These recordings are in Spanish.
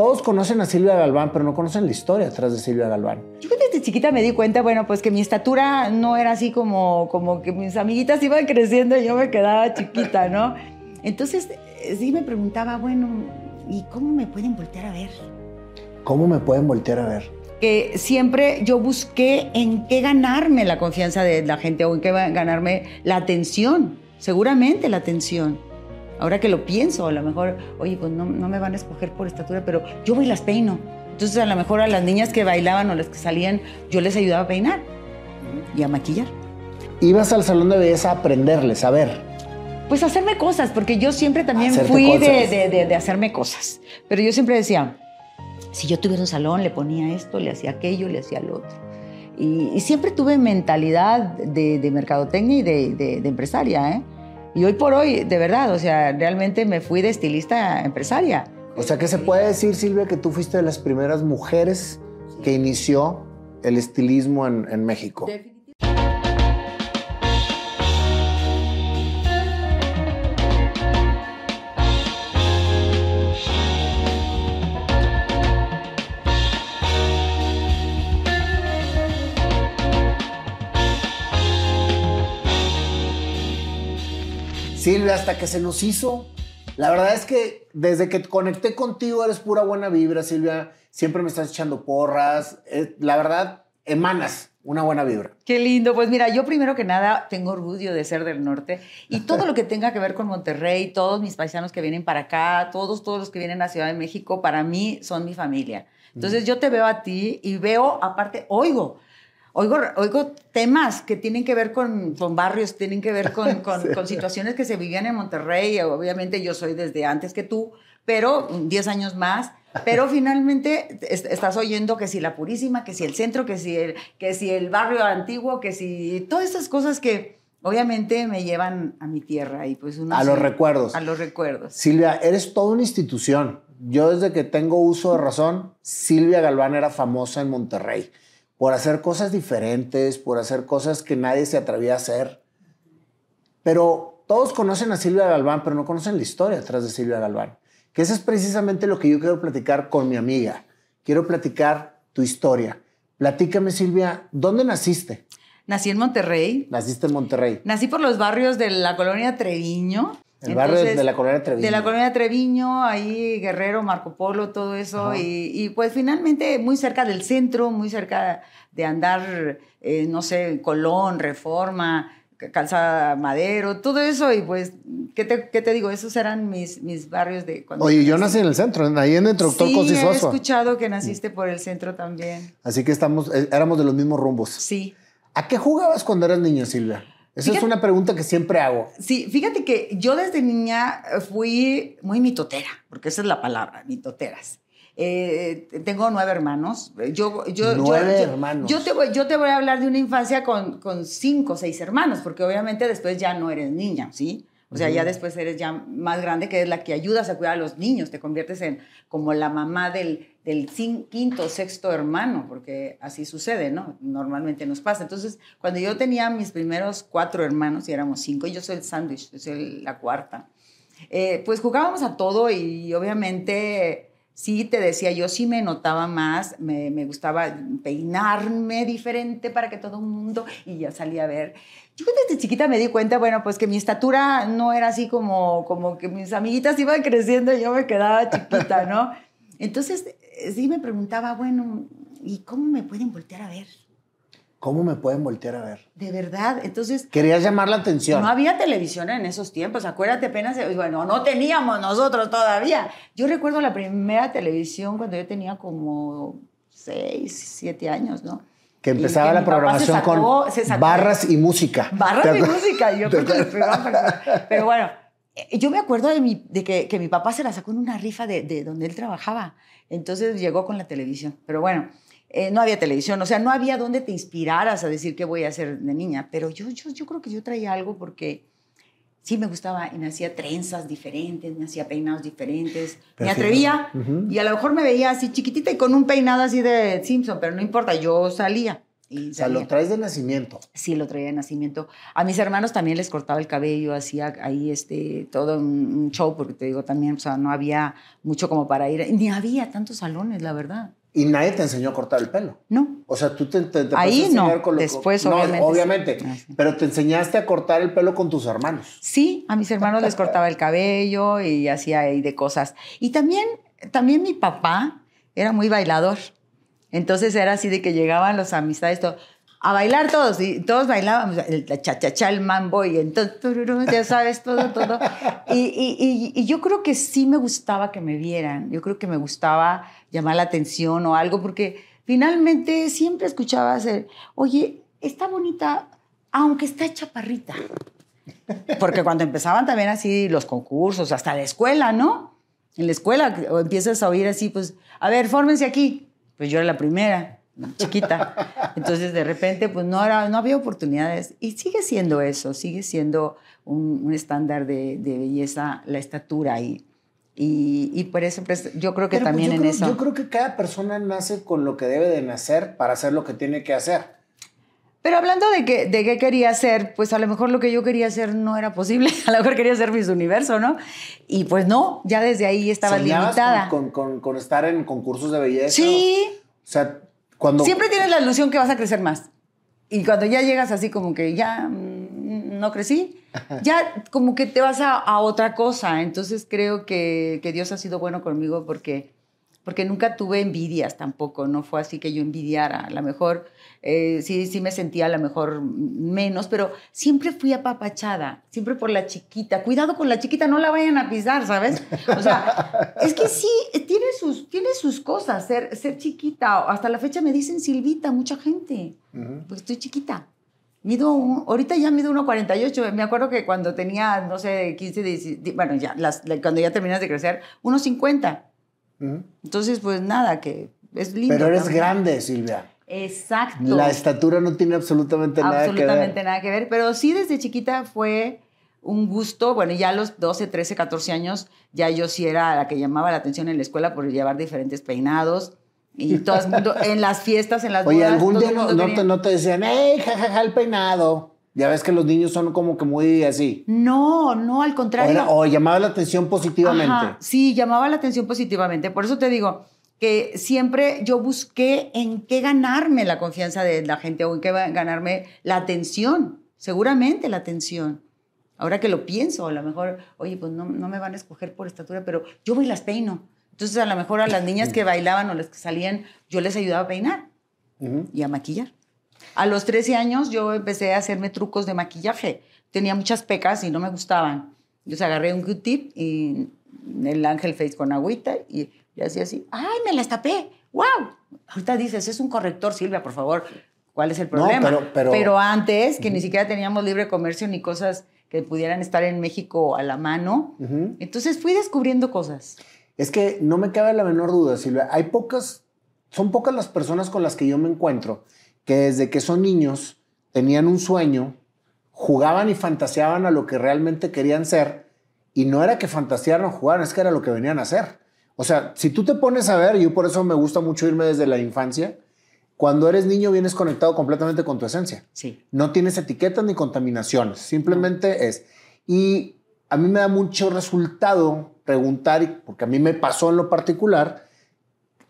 todos conocen a Silvia Galván, pero no conocen la historia detrás de Silvia Galván. Yo desde chiquita me di cuenta, bueno, pues que mi estatura no era así como, como que mis amiguitas iban creciendo y yo me quedaba chiquita, ¿no? Entonces eh, sí me preguntaba, bueno, ¿y cómo me pueden voltear a ver? ¿Cómo me pueden voltear a ver? Que siempre yo busqué en qué ganarme la confianza de la gente o en qué ganarme la atención, seguramente la atención. Ahora que lo pienso, a lo mejor, oye, pues no, no me van a escoger por estatura, pero yo voy y las peino. Entonces a lo mejor a las niñas que bailaban o las que salían, yo les ayudaba a peinar y a maquillar. Ibas al salón de belleza a aprenderles, a ver. Pues a hacerme cosas, porque yo siempre también fui de, de, de, hacerme cosas. Pero yo siempre decía, si yo tuviera un salón, le ponía esto, le hacía aquello, le hacía lo otro. Y, y siempre tuve mentalidad de, mercadotecnia y de, empresaria, ¿eh? Y hoy por hoy, de verdad, o sea, realmente me fui de estilista empresaria. O sea, que se puede decir, Silvia, que tú fuiste de las primeras mujeres que inició el estilismo en, en México. Silvia, hasta que se nos hizo. La verdad es que desde que conecté contigo eres pura buena vibra, Silvia. Siempre me estás echando porras. Eh, la verdad, emanas una buena vibra. Qué lindo. Pues mira, yo primero que nada tengo orgullo de ser del norte y todo lo que tenga que ver con Monterrey, todos mis paisanos que vienen para acá, todos, todos los que vienen a Ciudad de México, para mí son mi familia. Entonces yo te veo a ti y veo, aparte, oigo Oigo, oigo temas que tienen que ver con, con barrios, tienen que ver con, con, situaciones que se vivían en Monterrey. Obviamente yo soy desde antes que tú, pero 10 años más. Pero finalmente estás oyendo que si la Purísima, que si el centro, que si el, que si el barrio antiguo, que si todas esas cosas que obviamente me llevan a mi tierra. y pues A los recuerdos. A los recuerdos. Silvia, eres toda una institución. Yo desde que tengo uso de razón, Silvia Galván era famosa en Monterrey por hacer cosas diferentes, por hacer cosas que nadie se atrevía a hacer. Pero todos conocen a Silvia Galván, pero no conocen la historia detrás de Silvia Galván. Que eso es precisamente lo que yo quiero platicar con mi amiga. Quiero platicar tu historia. Platícame, Silvia, ¿dónde naciste? Nací en Monterrey. Naciste en Monterrey. Nací por los barrios de la colonia Treviño. El barrio de la colonia Treviño. De la colonia Treviño, ahí Guerrero, Marco Polo, todo eso. Y, pues finalmente muy cerca del centro, muy cerca de andar, eh, no sé, Colón, Reforma, Calzada Madero, todo eso. Y pues, ¿qué te, qué te digo? Esos eran mis, mis barrios de cuando Oye, yo nací en el centro, ahí en el Doctor Sí, he escuchado que naciste por el centro también. Así que estamos, eh, éramos de los mismos rumbos. Sí. ¿A qué jugabas cuando eras niña, Silvia? Esa es una pregunta que siempre hago. Sí, fíjate que yo desde niña fui muy mitotera, porque esa es la palabra, mitoteras. Eh, tengo nueve hermanos. Yo, yo, nueve hermanos. Yo te, voy, yo te voy a hablar de una infancia con, con cinco o seis hermanos, porque obviamente después ya no eres niña, ¿sí? O sea, ya después eres ya más grande, que es la que ayudas a cuidar a los niños, te conviertes en como la mamá del, del quinto o sexto hermano, porque así sucede, ¿no? Normalmente nos pasa. Entonces, cuando yo tenía mis primeros cuatro hermanos, y éramos cinco, yo soy el sándwich, yo soy la cuarta, eh, pues jugábamos a todo y obviamente sí te decía, yo sí me notaba más, me, me, gustaba peinarme diferente para que todo el mundo, y ya salía a ver. Yo desde chiquita me di cuenta, bueno, pues que mi estatura no era así como, como que mis amiguitas iban creciendo y yo me quedaba chiquita, ¿no? Entonces eh, sí me preguntaba, bueno, ¿y cómo me pueden voltear a ver? ¿Cómo me pueden voltear a ver? De verdad, entonces... Querías llamar la atención. No había televisión en esos tiempos, acuérdate apenas, bueno, no teníamos nosotros todavía. Yo recuerdo la primera televisión cuando yo tenía como seis, siete años, ¿no? Que empezaba la programación con barras y música. Barras y música, yo creo que Pero bueno, eh, yo me acuerdo de, mi, de que, que, mi papá se la sacó en una rifa de, de donde él trabajaba. Entonces llegó con la televisión. Pero bueno, eh, no había televisión, o sea, no había donde te inspiraras a decir qué voy a hacer de niña, pero yo, yo, yo creo que yo traía algo porque sí me gustaba y me hacía trenzas diferentes, me hacía peinados diferentes, me atrevía y a lo mejor me veía así chiquitita y con un peinado así de Simpson, pero no importa, yo salía. o sea, lo traes de nacimiento. Sí, lo traía de nacimiento. A mis hermanos también les cortaba el cabello, hacía ahí este, todo un, show, porque te digo también, o sea, no había mucho como para ir, ni había tantos salones, la verdad. ¿Y nadie te enseñó a cortar el pelo? No. O sea, tú te, te, Ahí no, con lo, después obviamente. No, obviamente, ah, pero te enseñaste a cortar el pelo con tus hermanos. Sí, a mis hermanos les cortaba el cabello y hacía ahí de cosas. Y también, también mi papá era muy bailador. Entonces era así de que llegaban los amistades a bailar todos y todos bailábamos el cha el mambo y entonces ya sabes todo todo. Y, y, yo creo que sí me gustaba que me vieran yo creo que me gustaba llamar la atención o algo porque finalmente siempre escuchaba hacer oye está bonita aunque está chaparrita porque cuando empezaban también así los concursos hasta la escuela no en la escuela empiezas a oír así pues a ver fórmense aquí pues yo era la primera, chiquita. Entonces, de repente, pues no, era, no había oportunidades. Y sigue siendo eso, sigue siendo un, estándar de, belleza, la estatura. Y, y, por eso pues, yo creo que pues, también en eso... Yo creo que cada persona nace con lo que debe de nacer para hacer lo que tiene que hacer. Pero hablando de, que, de qué quería hacer, pues a lo mejor lo que yo quería hacer no era posible. A lo mejor quería ser Miss Universo, ¿no? Y pues no, ya desde ahí estaba limitada. Con, con, con, estar en concursos de belleza? Sí. O sea, cuando... Siempre tienes la ilusión que vas a crecer más. Y cuando ya llegas así como que ya mm, no crecí, ya como que te vas a, a otra cosa. Entonces creo que, que Dios ha sido bueno conmigo porque porque nunca tuve envidias tampoco, no fue así que yo envidiara, a lo mejor eh, sí, sí me sentía a lo mejor menos, pero siempre fui apapachada, siempre por la chiquita, cuidado con la chiquita, no la vayan a pisar, ¿sabes? O sea, es que sí, tiene sus, tiene sus cosas, ser, ser chiquita, hasta la fecha me dicen Silvita, mucha gente, pues estoy chiquita. Mido, ahorita ya mido 1,48. Me acuerdo que cuando tenía, no sé, 15, 16, bueno, ya, las, cuando ya terminas de crecer, 1,50. Entonces, pues nada, que es lindo. Pero eres grande, Silvia. Exacto. La estatura no tiene absolutamente, nada que ver. Absolutamente nada que ver, pero sí desde chiquita fue un gusto, bueno, ya a los 12, 13, 14 años, ya yo sí era la que llamaba la atención en la escuela por llevar diferentes peinados. Y todo el mundo, en las fiestas, en las Oye, algún día no, te, no, te, decían, ¡hey, jajaja, el peinado! Ya ves que los niños son como que muy así. No, no, al contrario. O, llamaba la atención positivamente. sí, llamaba la atención positivamente. Por eso te digo que siempre yo busqué en qué ganarme la confianza de la gente o en qué ganarme la atención. Seguramente la atención. Ahora que lo pienso, a lo mejor, oye, pues no, no me van a escoger por estatura, pero yo voy y las peino. Entonces, a lo mejor a las niñas que bailaban o las que salían, yo les ayudaba a peinar y a maquillar. A los 13 años yo empecé a hacerme trucos de maquillaje. Tenía muchas pecas y no me gustaban. Entonces agarré un Q-tip y el ángel face con agüita y, hacía así. ¡Ay, me las tapé! ¡Wow! Ahorita dices, es un corrector, Silvia, por favor. ¿Cuál es el problema? pero, antes, que ni siquiera teníamos libre comercio ni cosas que pudieran estar en México a la mano, entonces fui descubriendo cosas. Es que no me cabe la menor duda, Silvia. Hay pocas, son pocas las personas con las que yo me encuentro que desde que son niños tenían un sueño, jugaban y fantaseaban a lo que realmente querían ser, y no era que fantasearan o jugaran, es que era lo que venían a hacer. O sea, si tú te pones a ver, y yo por eso me gusta mucho irme desde la infancia, cuando eres niño vienes conectado completamente con tu esencia. Sí. No tienes etiquetas ni contaminaciones, simplemente es. Y a mí me da mucho resultado preguntar, porque a mí me pasó en lo particular,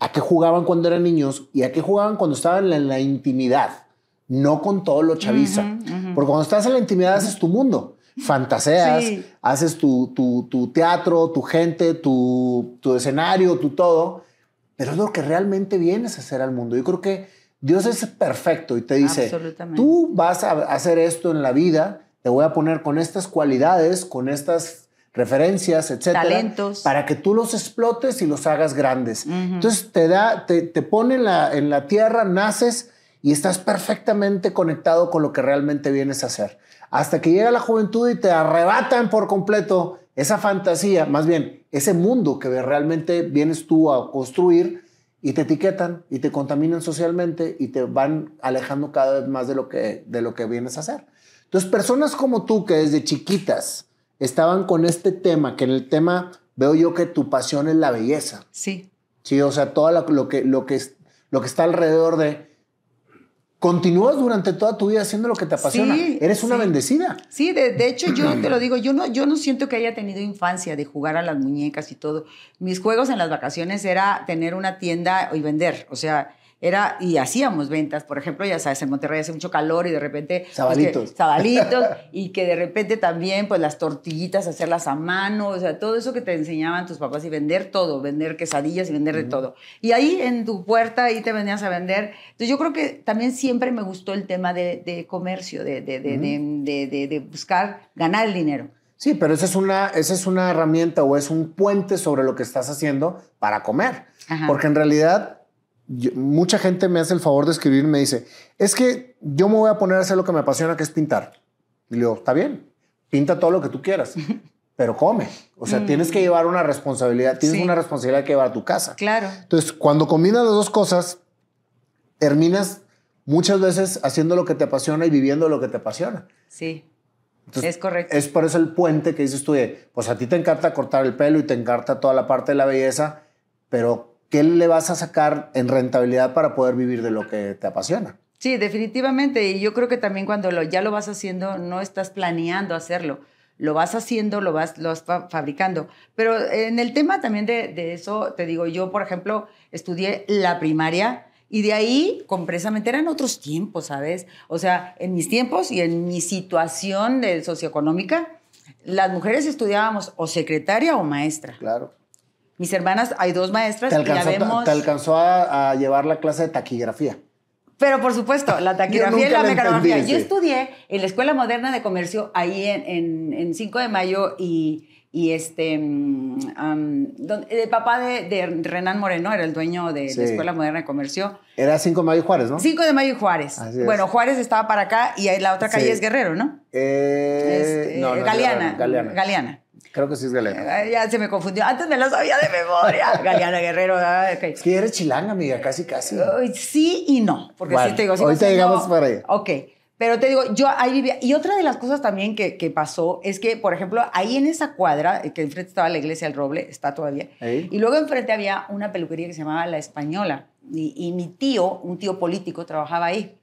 a qué jugaban cuando eran niños y a qué jugaban cuando estaban en la intimidad, no con todo lo chaviza. Porque cuando estás en la intimidad haces tu mundo, fantaseas, haces tu, tu, teatro, tu gente, tu, tu escenario, tu todo, pero es lo que realmente vienes a hacer al mundo. Yo creo que Dios es perfecto y te dice, tú vas a hacer esto en la vida, te voy a poner con estas cualidades, con estas referencias, etcétera, talentos, para que tú los explotes y los hagas grandes. Entonces te da, te, te pone en la, en la tierra, naces y estás perfectamente conectado con lo que realmente vienes a hacer. Hasta que llega la juventud y te arrebatan por completo esa fantasía, más bien ese mundo que realmente vienes tú a construir y te etiquetan y te contaminan socialmente y te van alejando cada vez más de lo que, de lo que vienes a hacer. Entonces, personas como tú que desde chiquitas estaban con este tema, que en el tema veo yo que tu pasión es la belleza. Sí. Sí, o sea, todo lo, que, lo, que, lo que está alrededor de continúas durante toda tu vida haciendo lo que te apasiona. Sí, Eres una sí. bendecida. Sí, de, de hecho yo te lo digo, yo no, yo no siento que haya tenido infancia de jugar a las muñecas y todo. Mis juegos en las vacaciones era tener una tienda y vender, o sea, era, y hacíamos ventas, por ejemplo, ya sabes, en Monterrey hace mucho calor y de repente... pues, Sabalitos. que- sabalitos, y que de repente también, pues las tortillitas, hacerlas a mano, o sea, todo eso que te enseñaban tus papás y vender todo, vender quesadillas y vender de todo. Y ahí en tu puerta, ahí te venías a vender. Entonces yo creo que también siempre me gustó el tema de, de comercio, de, de, de- de- de buscar ganar el dinero. Sí, pero esa es una, esa es una herramienta o es un puente sobre lo que estás haciendo para comer. Ajá. Porque en realidad yo- mucha gente me hace el favor de escribir y me dice, es que yo me voy a poner a hacer lo que me apasiona, que es pintar. Y le digo, está bien, pinta todo lo que tú quieras, pero come. O sea, tienes que llevar una responsabilidad, tienes Mm. Sí. una responsabilidad que llevar a tu casa. Claro. Entonces, cuando combinas las dos cosas, terminas muchas veces haciendo lo que te apasiona y viviendo lo que te apasiona. Sí. Entonces, es correcto. Es por eso el puente que dices tú de, pues a ti te encanta cortar el pelo y te encanta toda la parte de la belleza, pero ¿qué le vas a sacar en rentabilidad para poder vivir de lo que te apasiona? Sí, definitivamente. Y yo creo que también cuando lo, ya lo vas haciendo, no estás planeando hacerlo. Lo vas haciendo, lo vas, lo vas fa- fabricando. Pero en el tema también de, de eso, te digo, yo, por ejemplo, estudié la primaria y de ahí, completamente, eran otros tiempos, ¿sabes? O sea, en mis tiempos y en mi situación de socioeconómica, las mujeres estudiábamos o secretaria o maestra. Claro. Mis hermanas, hay dos maestras Te y la alcanzó, vemos... te alcanzó a, a llevar la clase de taquigrafía. Pero por supuesto, la taquigrafía y la mecanografía. entendí, Yo estudié en la Escuela Moderna de Comercio ahí en, en, en 5 de mayo y, y este, mm, don- el papá de, de Renan Moreno era el dueño de Sí. la Escuela Moderna de Comercio. Era 5 de mayo y Juárez, ¿no? 5 de mayo y Juárez. Así es. Bueno, Juárez estaba para acá y ahí la otra calle Sí. es Guerrero, ¿no? Eh, Este, no, Galeana. Galeana. Galeana. Creo que sí es Galeana. Ya se me confundió. Antes me lo sabía de memoria. Galeana, Guerrero. ah, ok. Es que eres chilanga, amiga, casi, casi. Ay, Sí y no, porque Bueno, sí te digo, sigo ahorita siendo- llegamos para allá. Ok, pero te digo, yo ahí vivía. Y otra de las cosas también que, que pasó es que, por ejemplo, ahí en esa cuadra, eh, que enfrente estaba la iglesia del Roble, está todavía, y luego enfrente había una peluquería que se llamaba La Española. Y, y mi tío, un tío político, trabajaba ahí.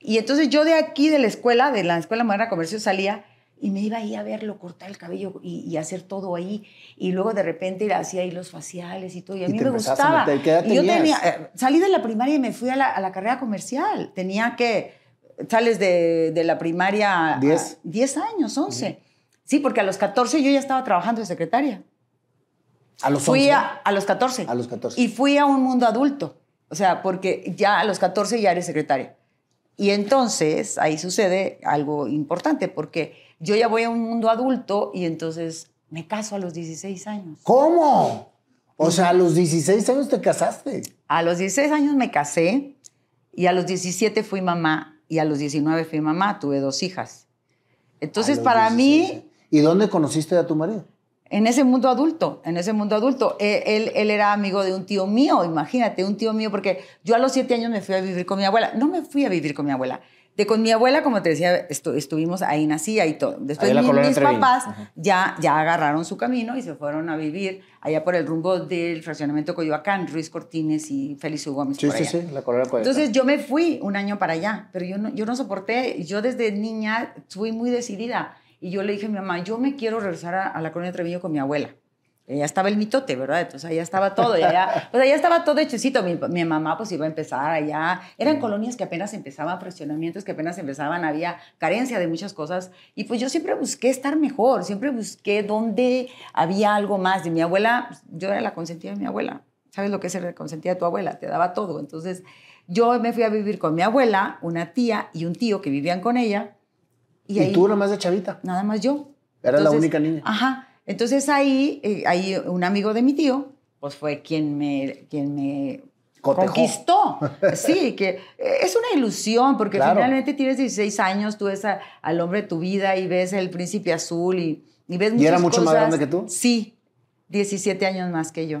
Y entonces yo de aquí, de la escuela, de la Escuela Moderna de Comercio, salía y me iba ahí a verlo, cortar el cabello y, y hacer todo ahí. Y luego de repente hacía ahí los faciales y todo. Y a Y mí te me gustaba. meter. ¿Qué edad y yo tenía, eh, salí de la primaria y me fui a la, a la carrera comercial. Tenía que, sales de, de la primaria... a- Diez. 10 años, 11. Sí, porque a los 14 yo ya estaba trabajando de secretaria. A los Fui 11. a, a los 14. A los 14. Y fui a un mundo adulto. O sea, porque ya a los 14 ya eres secretaria. Y entonces ahí sucede algo importante, porque yo ya voy a un mundo adulto y entonces me caso a los 16 años. ¿Cómo? O sea, a los 16 años te casaste. A los 16 años me casé y a los 17 fui mamá y a los 19 fui mamá, tuve dos hijas. Entonces, para 16. mí, ¿Y dónde conociste a tu marido? en ese mundo adulto, en ese mundo adulto, eh, él, él era amigo de un tío mío, imagínate, un tío mío, porque yo a los siete años me fui a vivir con mi abuela. No me fui a vivir con mi abuela. De con mi abuela, como te decía, estu- estuvimos ahí, nací ahí todo. Después mi- colonia mis papás Ajá. ya, ya agarraron su camino y se fueron a vivir allá por el rumbo del fraccionamiento Coyoacán, Ruiz Cortines y Félix U. Gómez. Sí, por sí, allá. sí, la Coyoacán. Entonces yo me fui un año para allá, pero yo no, yo no soporté. Yo desde niña fui muy decidida y yo le dije a mi mamá, yo me quiero regresar a, a la colonia Treviño con mi abuela. Ya estaba el mitote, ¿verdad? Entonces allá estaba todo, ya, pues allá estaba todo hechecito. Mi, mi mamá pues iba a empezar allá. Eran colonias que apenas empezaban, fraccionamientos que apenas empezaban, había carencia de muchas cosas. Y pues yo siempre busqué estar mejor, siempre busqué dónde había algo más. De mi abuela, pues, yo era la consentida de mi abuela. ¿Sabes lo que es ser consentida de tu abuela? Te daba todo. Entonces yo me fui a vivir con mi abuela, una tía y un tío que vivían con ella. ¿Y, ahí- tú nomás de chavita? Nada más yo. Eras la única niña. Ajá. Entonces ahí, eh, ahí un amigo de mi tío, pues fue quien me, quien me Cotejó. conquistó. Sí, que eh, es una ilusión, porque Claro. finalmente tienes 16 años, tú ves a- al hombre de tu vida y ves el príncipe azul y, y ves muchas era mucho más cosas. grande que tú? Sí, 17 años más que yo.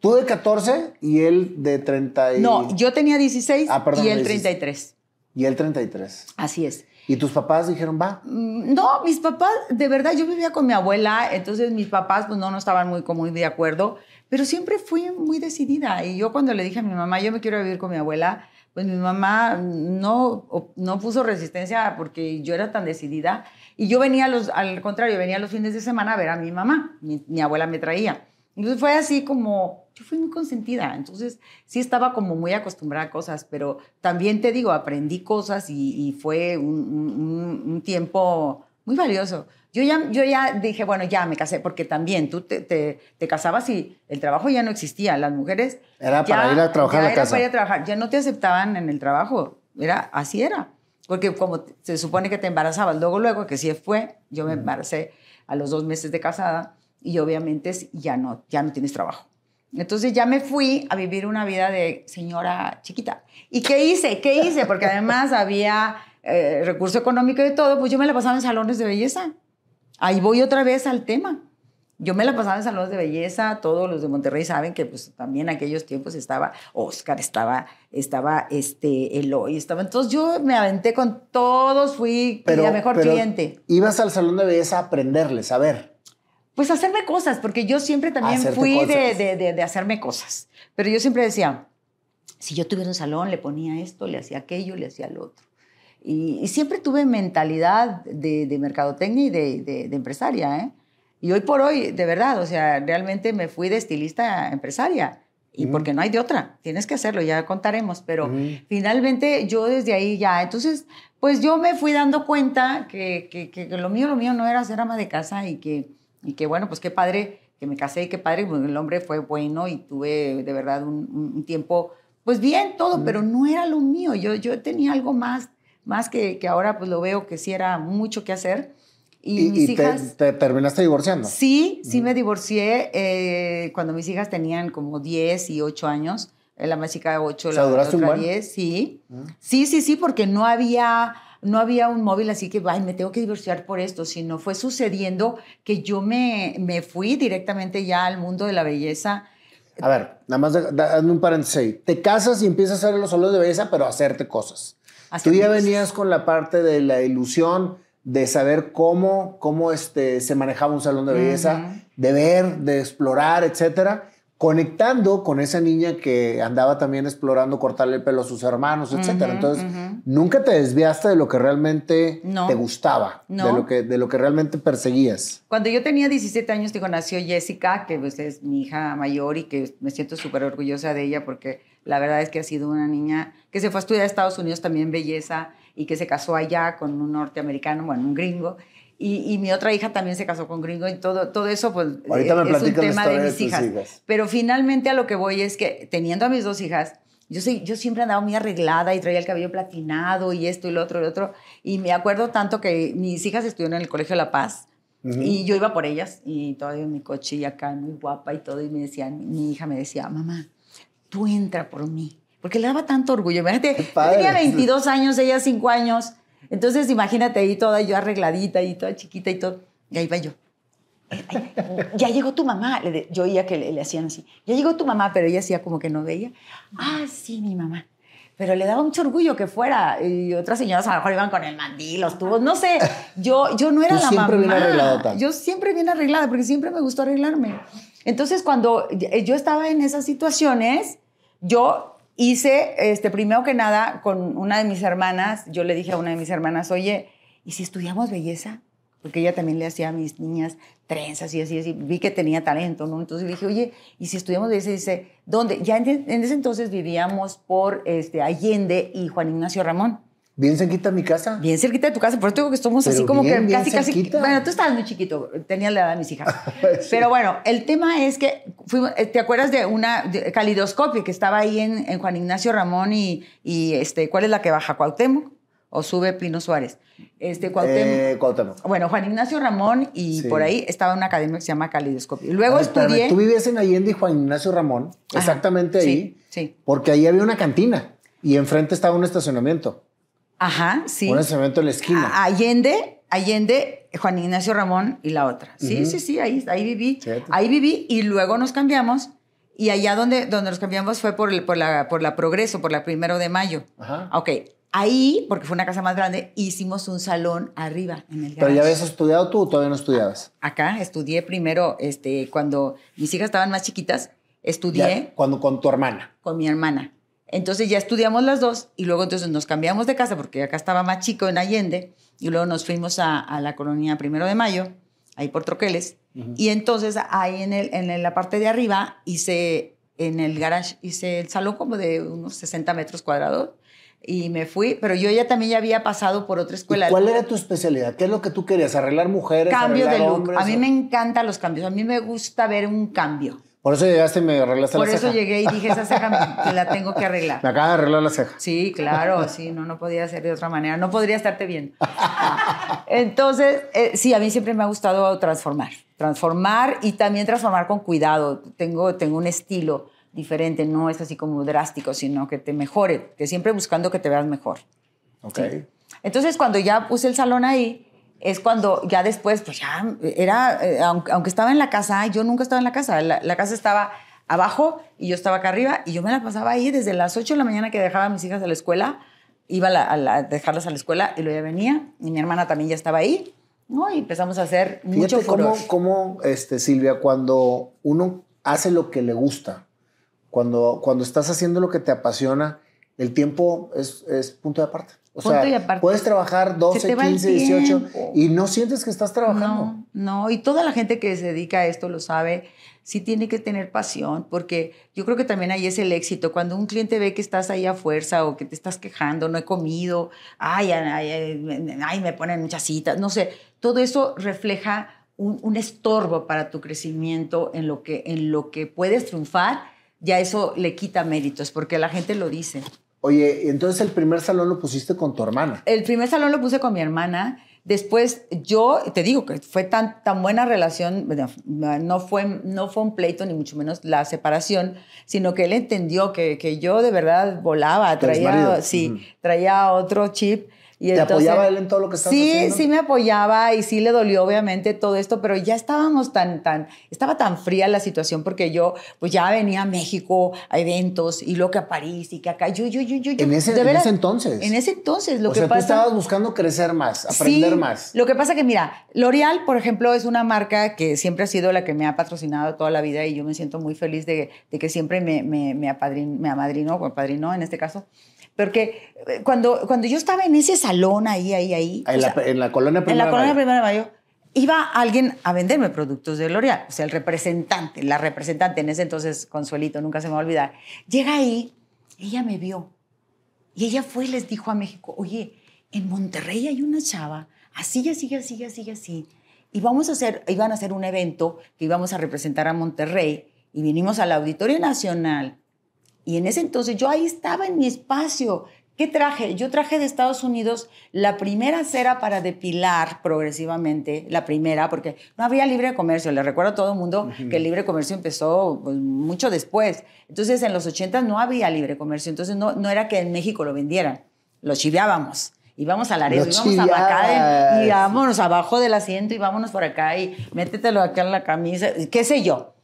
Tú de 14 y él de 30 y... No, yo tenía 16 Ah, perdón, y él 16. 33. Y él 33. Así es. ¿Y tus papás dijeron, va? Mm, No, mis papás, de verdad, yo vivía con mi abuela, entonces mis papás pues no, no estaban muy, muy de acuerdo, pero siempre fui muy decidida. Y yo cuando le dije a mi mamá, yo me quiero vivir con mi abuela, pues mi mamá no, no puso resistencia porque yo era tan decidida. Y yo venía, los, al contrario, venía los fines de semana a ver a mi mamá, mi, mi abuela me traía. Entonces fue así como, yo fui muy consentida, entonces sí estaba como muy acostumbrada a cosas, pero también te digo, aprendí cosas y, y fue un, un- un tiempo muy valioso. Yo ya, yo ya dije, bueno, ya me casé, porque también tú te, te, te casabas y el trabajo ya no existía. Las mujeres... Era para ir a trabajar a ya la era casa. para ir a trabajar, ya no te aceptaban en el trabajo, era, así era. Porque como se supone que te embarazabas, luego, luego, que sí fue, yo me embaracé a los dos meses de casada y obviamente ya no, ya no tienes trabajo. Entonces ya me fui a vivir una vida de señora chiquita. ¿Y qué hice? ¿Qué hice? Porque además había eh, recurso económico y todo, pues yo me la pasaba en salones de belleza. Ahí voy otra vez al tema. Yo me la pasaba en salones de belleza, todos los de Monterrey saben que pues también en aquellos tiempos estaba Oscar, estaba, estaba este, Eloy, estaba, entonces yo me aventé con todos, fui la mejor pero cliente. Ibas al salón de belleza a aprenderles, a ver. Pues hacerme cosas, porque yo siempre también Hacerte fui de, de, de- de hacerme cosas. Pero yo siempre decía, si yo tuviera un salón, le ponía esto, le hacía aquello, le hacía lo otro. Y, y siempre tuve mentalidad de, mercadotecnia y de, empresaria, ¿eh? Y hoy por hoy, de verdad, o sea, realmente me fui de estilista a empresaria. Y Ujú. porque no hay de otra, tienes que hacerlo, ya contaremos. Pero Ujú. finalmente yo desde ahí ya, entonces, pues yo me fui dando cuenta que, que, que- que lo mío, lo mío no era ser ama de casa y que, y que bueno, pues qué padre que me casé y qué padre, pues, el hombre fue bueno y tuve de verdad un, un- tiempo, pues bien, todo, pero no era lo mío, yo, yo tenía algo más, más que, que ahora pues lo veo que sí era mucho que hacer. Y, Y, mis y te- hijas... te, terminaste divorciando. Sí, sí me divorcié eh, cuando mis hijas tenían como 10 y 8 años. Eh, La más chica 8, O sea, la ¿duraste un otra buen? 10, sí. Mm. Sí, sí, sí, porque no había, no había un móvil así que, ay, me tengo que divorciar por esto, sino fue sucediendo que yo me, me fui directamente ya al mundo de la belleza. A ver, nada más hazme un paréntesis ahí. Te casas y empiezas a hacer los salones de belleza, pero a hacerte cosas. Hacer Tú ya cosas. venías con la parte de la ilusión de saber cómo, cómo este, se manejaba un salón de belleza, de ver, de explorar, etcétera, conectando con esa niña que andaba también explorando cortarle el pelo a sus hermanos, etcétera. Ujú, Entonces, nunca te desviaste de lo que realmente No. te gustaba, No. de, lo que, de lo que realmente perseguías. Cuando yo tenía 17 años, digo, nació Jessica, que pues, es mi hija mayor y que me siento súper orgullosa de ella porque la verdad es que ha sido una niña que se fue a estudiar a Estados Unidos también belleza y que se casó allá con un norteamericano, bueno, un gringo. Y, y mi otra hija también se casó con gringo y todo, todo eso pues Ahorita me es un tema de de mis tus hijas. hijas. Pero finalmente a lo que voy es que teniendo a mis dos hijas, yo, soy, yo siempre andaba muy arreglada y traía el cabello platinado y esto y lo otro y lo otro. Y me acuerdo tanto que mis hijas estuvieron en el Colegio La Paz Ujú. y yo iba por ellas y todavía en mi coche y acá muy guapa y todo. Y me decían, mi hija me decía, mamá, tú entra por mí. Porque le daba tanto orgullo. Imagínate, yo tenía 22 años, ella 5 años. Entonces imagínate ahí toda yo arregladita y toda chiquita y todo. Y ahí iba yo. Ay, ya llegó tu mamá. Yo oía que le, le hacían así. Ya llegó tu mamá, pero ella hacía como que no veía. Ah, sí, mi mamá. Pero le daba mucho orgullo que fuera. Y otras señoras a lo mejor iban con el mandil, los tubos, no sé. Yo, yo no era Tú la siempre bien mamá. arregladota. Yo siempre bien arreglada, porque siempre me gustó arreglarme. Entonces, cuando yo estaba en esas situaciones, yo hice, este, primero que nada, con una de mis hermanas, yo le dije a una de mis hermanas, oye, ¿y si estudiamos belleza? Porque ella también le hacía a mis niñas trenzas y así, así. Vi que tenía talento, ¿no? Entonces le dije, oye, ¿y si estudiamos belleza? Dice, ¿dónde? Ya en, en ese entonces vivíamos por este, Allende y Juan Ignacio Ramón. Bien cerquita a mi casa. Bien cerquita de tu casa, por eso digo que estamos así como bien, que casi, casi. Bueno, tú estabas muy chiquito, tenías la edad de mis hijas. Sí. Pero bueno, el tema es que, fuimos- eh, ¿te acuerdas de una de calidoscopio que estaba ahí en, en Juan Ignacio Ramón y, y este, ¿cuál es la que baja? ¿Cuauhtémoc o sube Pino Suárez? Este, Cuauhtémoc. Eh, Cuauhtémoc. Bueno, Juan Ignacio Ramón y Sí. por ahí estaba una academia que se llama Calidoscopio. Luego espérame, estudié... Tú vivías en Allende y Juan Ignacio Ramón, Ajá, exactamente sí, ahí, sí. porque ahí había una cantina y enfrente estaba un estacionamiento, Ajá, sí. un estacionamiento en la esquina. A- Allende, Allende, Juan Ignacio Ramón y la otra. Sí, Ujú. sí, sí, ahí, ahí viví. Fíjate. Ahí viví y luego nos cambiamos. Y allá donde, donde nos cambiamos fue por, el- por, la, por la Progreso, por la Primero de Mayo. Ajá. Ok, Ahí, porque fue una casa más grande, hicimos un salón arriba en el ¿Pero ya habías estudiado tú o todavía no estudiabas? Acá estudié primero, este, cuando mis hijas estaban más chiquitas, estudié. cuando con tu hermana. Con mi hermana. Entonces ya estudiamos las dos y luego entonces nos cambiamos de casa porque acá estaba más chico en Allende y luego nos fuimos a, a la colonia Primero de Mayo, ahí por Troqueles. Y entonces ahí en, el, en la parte de arriba hice, en el garage, hice el salón como de unos 60 metros cuadrados y me fui, pero yo ya también ya había pasado por otra escuela. ¿Cuál era tu especialidad? ¿Qué es lo que tú querías? ¿Arreglar mujeres? Cambio arreglar de look. hombres, a mí o- me encantan los cambios. A mí me gusta ver un cambio. Por eso llegaste y me arreglaste Por la eso ceja. llegué y dije, esa ceja la tengo que arreglar. Me acaba de arreglar la ceja. Sí, claro, sí, no, no podía ser de otra manera, no podría estarte bien. Entonces, eh, sí, a mí siempre me ha gustado transformar, transformar y también transformar con cuidado. Tengo, tengo un estilo diferente, no es así como drástico, sino que te mejore, que siempre buscando que te veas mejor. Ok. Entonces, cuando ya puse el salón ahí, es cuando ya después, pues ya era, eh, aunque, aunque estaba en la casa, yo nunca estaba en la casa, la, la casa estaba abajo y yo estaba acá arriba y yo me la pasaba ahí desde las 8 de la mañana que dejaba a mis hijas a la escuela, iba a, la- a la- a dejarlas a la escuela y luego ya venía y mi hermana también ya estaba ahí, ¿no? Y empezamos a hacer mucho Fíjate cómo, furor. cómo, este, Silvia, cuando uno hace lo que le gusta, cuando, cuando estás haciendo lo que te apasiona, el tiempo es, es punto de aparte. O Punto sea, aparte. puedes trabajar Se 12, te va el 15, 18 tiempo. y no sientes que estás trabajando. No, no, y toda la gente que se dedica a esto lo sabe, sí tiene que tener pasión, porque yo creo que también ahí es el éxito. Cuando un cliente ve que estás ahí a fuerza o que te estás quejando, no he comido, ay, ay, ay, ay, me ponen muchas citas, no sé, todo eso refleja un, un estorbo para tu crecimiento en lo, que, en lo que puedes triunfar, ya eso le quita méritos, porque la gente lo dice. Oye, entonces el primer salón lo pusiste con tu hermana. El primer salón lo puse con mi hermana. Después, yo te digo que fue tan, tan buena relación, bueno, no fue, no fue un pleito, ni mucho menos la separación, sino que él entendió que, que yo de verdad volaba, traía, sí, Ujú. traía otro chip. Y ¿Te entonces- apoyaba él en todo lo que estabas sí, haciendo? Sí, me apoyaba y sí le dolió obviamente todo esto, pero ya estábamos tan, tan, estaba tan fría la situación porque yo pues ya venía a México a eventos y luego que a París y que acá, yo, yo, yo, yo, yo, En ese- de en veras, ese entonces. En ese entonces, lo o que sea, pasa... tú estabas buscando crecer más, aprender Sí, más. Lo que pasa que, mira, L'Oreal, por ejemplo, es una marca que siempre ha sido la que me ha patrocinado toda la vida y yo me siento muy feliz de, de que siempre me, me, me, apadrin- me amadrinó, o apadrinó en este caso. Porque eh, cuando, cuando yo estaba en ese salón ahí, ahí, ahí. En, o la, sea, en la colonia en Primera la de colonia. Primera de Mayo, iba alguien a venderme productos de L'Oreal, o sea, el representante, la representante en ese entonces, Consuelito, nunca se me va a olvidar. Llega ahí, ella me vio y ella fue y les dijo a México, oye, en Monterrey hay una chava, así, así, así, así, así, y vamos a hacer, iban a hacer un evento que íbamos a representar a Monterrey y vinimos al Auditorio Nacional y en ese entonces yo ahí estaba en mi espacio. ¿Qué traje? Yo traje de Estados Unidos la primera cera para depilar progresivamente, la primera, porque no había libre comercio. Le recuerdo a todo el mundo que el libre comercio empezó pues, mucho después. Entonces, en los 80 no había libre comercio. Entonces, no, no era que en México lo vendieran, lo chiveábamos. Íbamos a Laredo, íbamos a Bacá y vámonos abajo del asiento y vámonos por acá y métetelo acá en la camisa, qué sé yo.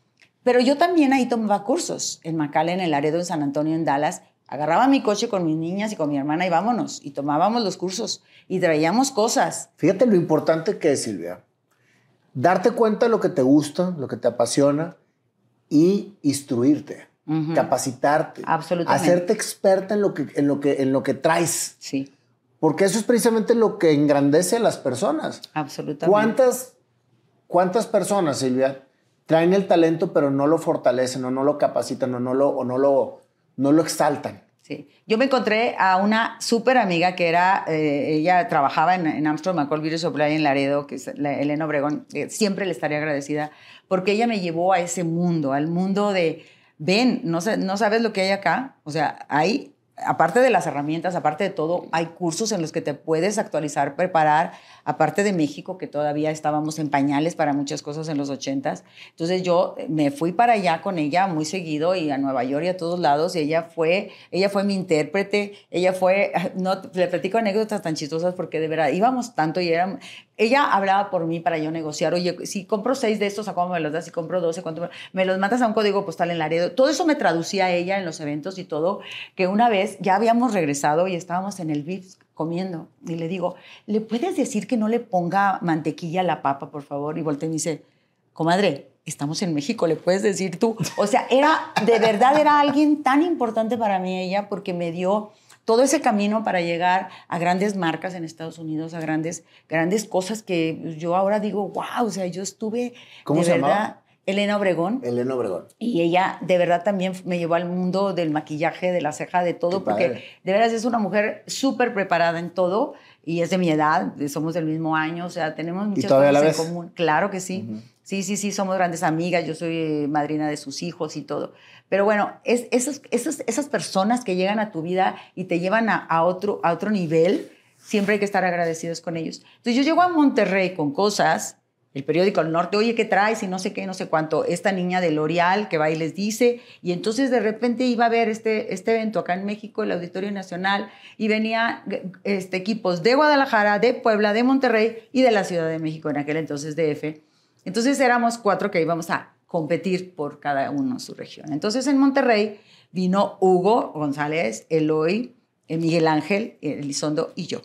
Pero yo también ahí tomaba cursos, en McAllen, en Laredo, en San Antonio, en Dallas. Agarraba mi coche con mis niñas y con mi hermana y vámonos. Y tomábamos los cursos y traíamos cosas. Fíjate lo importante que es, Silvia. Darte cuenta de lo que te gusta, lo que te apasiona y instruirte, capacitarte, Absolutamente. hacerte experta en lo que, en lo que, en lo que traes. Sí, Porque eso es precisamente lo que engrandece a las personas. absolutamente. ¿Cuántas, ¿Cuántas personas, Silvia, traen el talento pero no lo fortalecen o no lo capacitan o no lo, o no lo, no lo exaltan? Sí. Yo me encontré a una súper amiga que era, eh, ella trabajaba en, en Armstrong McCall Beauty Supply en Laredo, que es la Elena Obregón, eh, siempre le estaría agradecida, porque ella me llevó a ese mundo, al mundo de, ven, no, no sabes lo que hay acá, o sea, hay, aparte de las herramientas, aparte de todo, hay cursos en los que te puedes actualizar, preparar, aparte de México, que todavía estábamos en pañales para muchas cosas en los ochentas. Entonces yo me fui para allá con ella muy seguido y a Nueva York y a todos lados y ella fue, ella fue mi intérprete, ella fue, no, le platico anécdotas tan chistosas porque de verdad íbamos tanto y era, ella hablaba por mí para yo negociar, oye, si compro seis de estos, ¿a cómo me los das? Si compro doce, ¿cuánto me, los mandas a un código postal en Laredo? Todo eso me traducía ella en los eventos y todo, que una vez vez ya habíamos regresado y estábamos en el VIPS comiendo y le digo, ¿le puedes decir que no le ponga mantequilla a la papa, por favor? Y voltea y me dice, comadre, estamos en México, le puedes decir tú. O sea, era, de verdad era alguien tan importante para mí ella porque me dio todo ese camino para llegar a grandes marcas en Estados Unidos, a grandes, grandes cosas que yo ahora digo, wow, o sea, yo estuve ¿Cómo de se verdad. llamaba? Elena Obregón. Elena Obregón. Y ella de verdad también me llevó al mundo del maquillaje, de la ceja, de todo, Qué porque padre. de veras es una mujer súper preparada en todo y es de mi edad, somos del mismo año, o sea, tenemos muchas cosas la en común. Claro que sí. Sí, sí, sí, somos grandes amigas, yo soy eh, madrina de sus hijos y todo. Pero bueno, es, esas, esas, esas personas que llegan a tu vida y te llevan a, a otro, a otro nivel, siempre hay que estar agradecidos con ellos. Entonces yo llego a Monterrey con cosas, el periódico El Norte, oye, ¿qué traes? Y no sé qué, no sé cuánto. Esta niña de L'Oreal que va y les dice. Y entonces de repente iba a ver este, este evento acá en México, el Auditorio Nacional, y venía este, equipos de Guadalajara, de Puebla, de Monterrey y de la Ciudad de México, en aquel entonces DF. Entonces éramos cuatro que íbamos a competir por cada uno su región. Entonces en Monterrey vino Hugo González, Eloy, eh, Miguel Ángel, Elizondo y yo.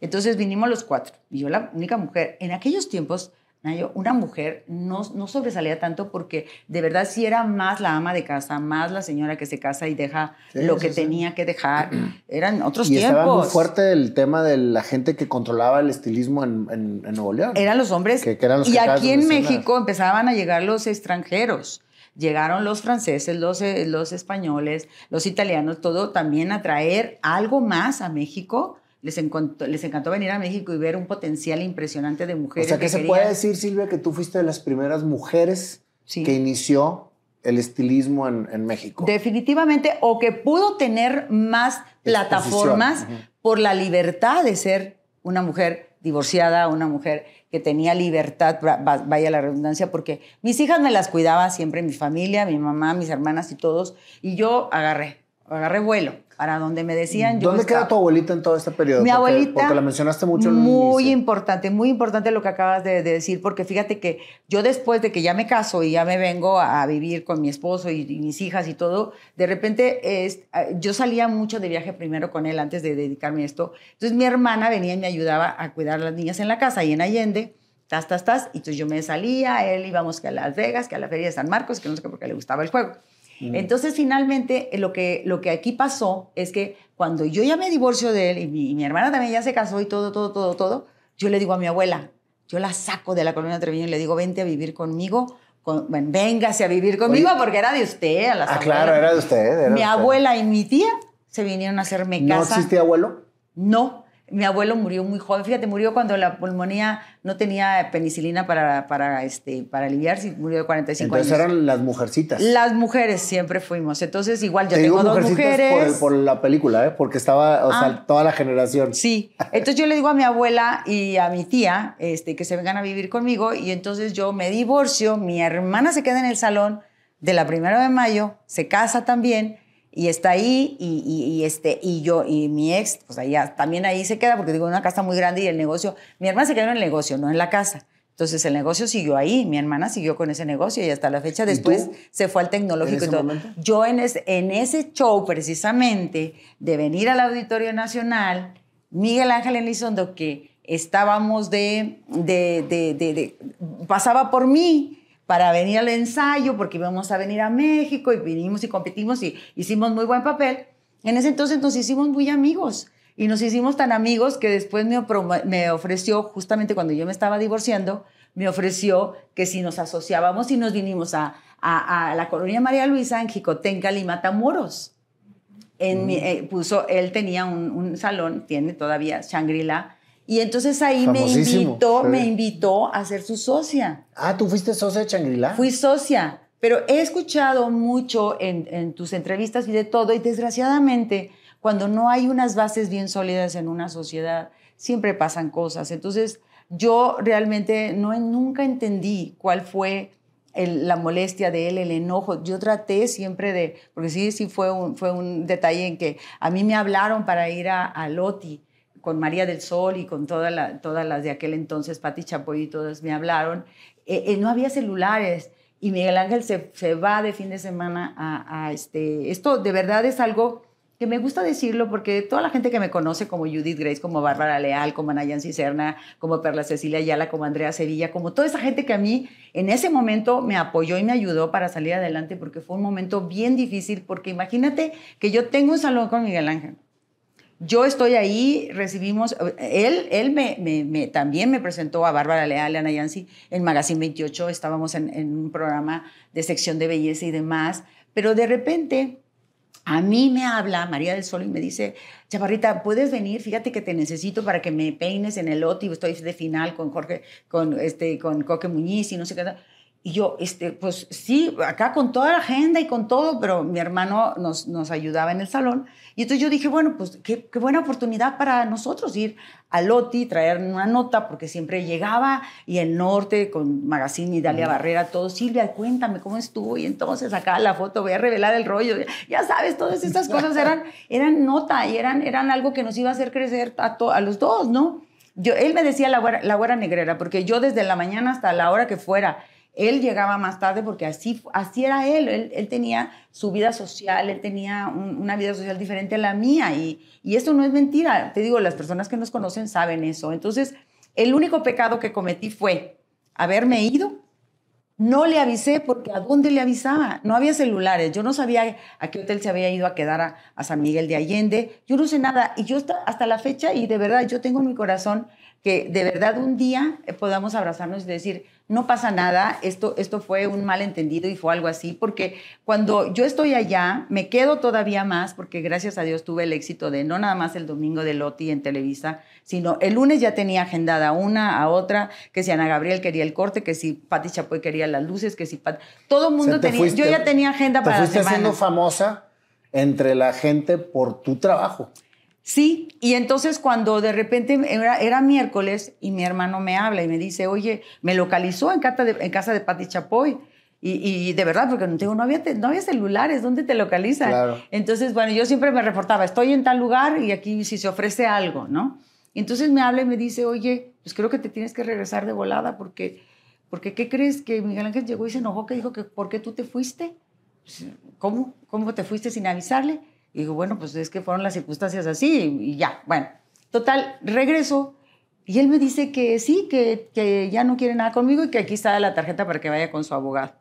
Entonces vinimos los cuatro. Y yo la única mujer. En aquellos tiempos, Nayo, una mujer no, no sobresalía tanto porque de verdad sí era más la ama de casa, más la señora que se casa y deja Sí, lo sí, que sí. tenía que dejar. Eran otros Y tiempos. estaba muy fuerte el tema de la gente que controlaba el estilismo en, en- en Nuevo León. Eran los hombres. Que- que eran los y que aquí en. México empezaban a llegar los extranjeros. Llegaron los franceses, los, eh, los españoles, los italianos, todo también a traer algo más a México. Les encantó, les encantó venir a México y ver un potencial impresionante de o mujeres. sea, que se querían- puede decir, Silvia, que tú fuiste de las primeras mujeres Sí. que inició el estilismo en, en México. Definitivamente, o que pudo tener más plataformas Ujú. por la libertad de ser una mujer divorciada, una mujer que tenía libertad, va- va- vaya la redundancia, porque mis hijas me las cuidaba siempre, mi familia, mi mamá, mis hermanas y todos, y yo agarré, agarré vuelo para donde me decían. yo ¿Dónde queda estaba. tu abuelita en todo este periodo? Mi Porque- abuelita. Porque la mencionaste mucho en Muy importante, muy importante lo que acabas de, de decir, porque fíjate que yo después de que ya me caso y ya me vengo a, a vivir con mi esposo y, y mis hijas y todo, de repente es, yo salía mucho de viaje primero con él antes de dedicarme a esto. Entonces mi hermana venía y me ayudaba a cuidar a las niñas en la casa y en Allende. Tas, tas, tas, y entonces yo me salía, él íbamos que a Las Vegas, que a la Feria de San Marcos, que no sé qué, porque le gustaba el juego. Entonces, finalmente, eh, lo que, lo que aquí pasó es que cuando yo ya me divorcio de él y mi, y mi hermana también ya se casó y todo, todo, todo, todo, yo le digo a mi abuela, yo la saco de la colonia Treviño y le digo, vente a vivir conmigo, con, bueno, véngase a vivir conmigo Oye. porque era de usted. A las Ah, abuelas. claro, era de usted. era de Mi usted. abuela y mi tía se vinieron a hacerme ¿No casa. existía abuelo? No, mi abuelo murió muy joven. Fíjate, murió cuando la pulmonía no tenía penicilina para, para, este, para aliviarse, murió de 45 Entonces años. eran las mujercitas. Las mujeres siempre fuimos. Entonces, igual yo Te tengo digo dos mujeres. Por, por la película, ¿eh? Porque estaba, o Ah. sea, toda la generación. Sí. Entonces yo le digo a mi abuela y a mi tía este, que se vengan a vivir conmigo y entonces yo me divorcio, mi hermana se queda en el salón de la primera de mayo, se casa también y está ahí y, y- y, este, y yo y mi ex, pues allá, también ahí se queda porque digo, una casa muy grande y el negocio, mi hermana se quedó en el negocio, no en la casa. Entonces el negocio siguió ahí, mi hermana siguió con ese negocio y hasta la fecha ¿Y después tú? se fue al tecnológico ¿En ese y todo. momento? Yo en, ese- en ese show precisamente de venir al Auditorio Nacional, Miguel Ángel Elizondo, que estábamos de, de- de- de- pasaba por mí para venir al ensayo, porque íbamos a venir a México y vinimos y competimos y hicimos muy buen papel. En ese entonces nos hicimos muy amigos y nos hicimos tan amigos que después me, me ofreció, justamente cuando yo me estaba divorciando, me ofreció que si nos asociábamos y nos vinimos a, a- a la colonia María Luisa en Jicotenca y Matamoros. En mi- eh, puso, él tenía un, un salón, tiene todavía Shangri-La, y entonces ahí me invitó, sí. me invitó a ser su socia. Ah, ¿tú fuiste socia de Changrila? Fui socia, pero he escuchado mucho en, en tus entrevistas y de todo, y desgraciadamente, cuando no hay unas bases bien sólidas en una sociedad, siempre pasan cosas. Entonces, yo realmente no, nunca entendí cuál fue el- la molestia de él, el enojo. Yo traté siempre de, porque sí, sí fue un, fue un detalle en que a mí me hablaron para ir a, a Loti con María del Sol y con todas las de aquel entonces, Pati Chapoy y todas me hablaron. Eh, eh, no había celulares y Miguel Ángel se, va de fin de semana a, a este... Esto de verdad es algo que me gusta decirlo porque toda la gente que me conoce como Judith Grace, como Bárbara Leal, como Nayan Cicerna, como Perla Cecilia Ayala, como Andrea Sevilla, como toda esa gente que a mí en ese momento me apoyó y me ayudó para salir adelante porque fue un momento bien difícil, porque imagínate que yo tengo un salón con Miguel Ángel. Yo estoy ahí, recibimos, él, él me, también me presentó a Bárbara Leal y a Nayansi en Magazine 28, estábamos en, en un programa de sección de belleza y demás, pero de repente a mí me habla María del Sol y me dice, Chaparrita, ¿puedes venir? Fíjate que te necesito para que me peines en el OTI, estoy de final con Jorge, con, este, con Coque Muñiz y no sé qué. Y yo, este, pues sí, acá con toda la agenda y con todo, pero mi hermano nos, nos ayudaba en el salón. Y entonces yo dije, bueno, pues qué, qué buena oportunidad para nosotros ir al Loti, traer una nota, porque siempre llegaba y el norte con Magazine y Dalia Barrera, todo, Silvia, cuéntame cómo estuvo. Y entonces acá la foto, voy a revelar el rollo. Ya sabes, todas estas cosas eran, eran nota y eran, eran algo que nos iba a hacer crecer a, a los dos, ¿no? Yo, él me decía la güera, la güera negrera, porque yo desde la mañana hasta la hora que fuera, él llegaba más tarde porque así, así era él. él. tenía su vida social, él tenía una vida social diferente a la mía y, y eso no es mentira. Te digo, las personas que nos conocen saben eso. Entonces, el único pecado que cometí fue haberme ido. No le avisé porque ¿a dónde le avisaba? No había celulares. Yo no sabía a qué hotel se había ido a quedar a, a San Miguel de Allende. Yo no sé nada. Y yo hasta, hasta la fecha, y de verdad, yo tengo en mi corazón que de verdad un día podamos abrazarnos y decir, no pasa nada, esto, esto fue un malentendido y fue algo así, porque cuando yo estoy allá, me quedo todavía más, porque gracias a Dios tuve el éxito de no nada más el domingo de Loti en Televisa, sino el lunes ya tenía agendada una a otra, que si Ana Gabriel quería el corte, que si Pati Chapoy quería las luces, que si todo el mundo tenía, yo ya tenía agenda para la semana. fuiste siendo famosa entre la gente por tu trabajo. Sí, y entonces cuando de repente era, miércoles y mi hermano me habla y me dice, oye, me localizó en, casa de, en casa de Pati Chapoy. Y, de verdad, porque no, tengo, no, había, no había celulares, ¿dónde te localizan? Entonces, bueno, yo siempre me reportaba, estoy en tal lugar y aquí si se ofrece algo, ¿no? Entonces me habla y me dice, oye, pues creo que te tienes que regresar de volada porque, porque ¿qué crees? Que Miguel Ángel llegó y se enojó, que dijo que ¿por qué tú te fuiste? Pues, ¿Cómo? ¿Cómo te fuiste sin avisarle? Y digo, bueno, pues es que fueron las circunstancias así y ya. Bueno, total, regreso y él me dice que sí, que, que ya no quiere nada conmigo y que aquí está la tarjeta para que vaya con su abogado.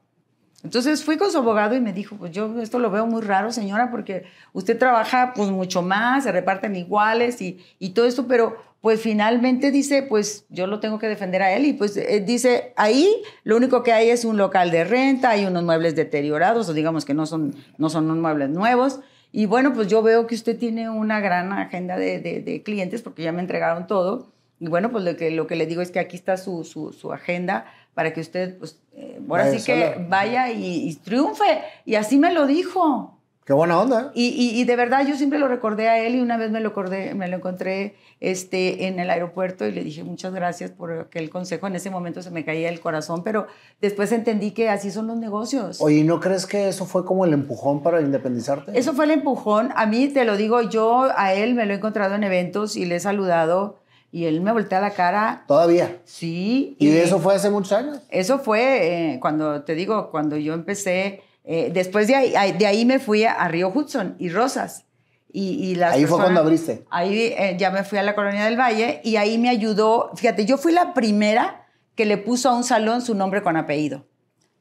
Entonces fui con su abogado y me dijo, pues yo esto lo veo muy raro, señora, porque usted trabaja pues mucho más, se reparten iguales y, y todo esto, pero pues finalmente dice, pues yo lo tengo que defender a él y pues eh, dice, ahí lo único que hay es un local de renta, hay unos muebles deteriorados o digamos que no son, no son unos muebles nuevos y bueno, pues yo veo que usted tiene una gran agenda de, de, clientes porque ya me entregaron todo. Y bueno, pues lo que, lo que le digo es que aquí está su, su, su agenda para que usted, pues, eh, ahora sí que vaya y, y, triunfe. Y así me lo dijo. Qué buena onda. Y, y, de verdad yo siempre lo recordé a él y una vez me lo, acordé, me lo encontré este, en el aeropuerto y le dije muchas gracias por aquel consejo. En ese momento se me caía el corazón, pero después entendí que así son los negocios. Oye, ¿no crees que eso fue como el empujón para independizarte? Eso fue el empujón. A mí, te lo digo, yo a él me lo he encontrado en eventos y le he saludado y él me voltea la cara. ¿Todavía? Sí. ¿Y, eso fue hace muchos años? Eso fue eh, cuando, te digo, cuando yo empecé eh, después de ahí, de ahí me fui a, Río Hudson y Rosas. Y, las ahí fue cuando abriste. Ahí eh, ya me fui a la Colonia del Valle y ahí me ayudó. Fíjate, yo fui la primera que le puso a un salón su nombre con apellido.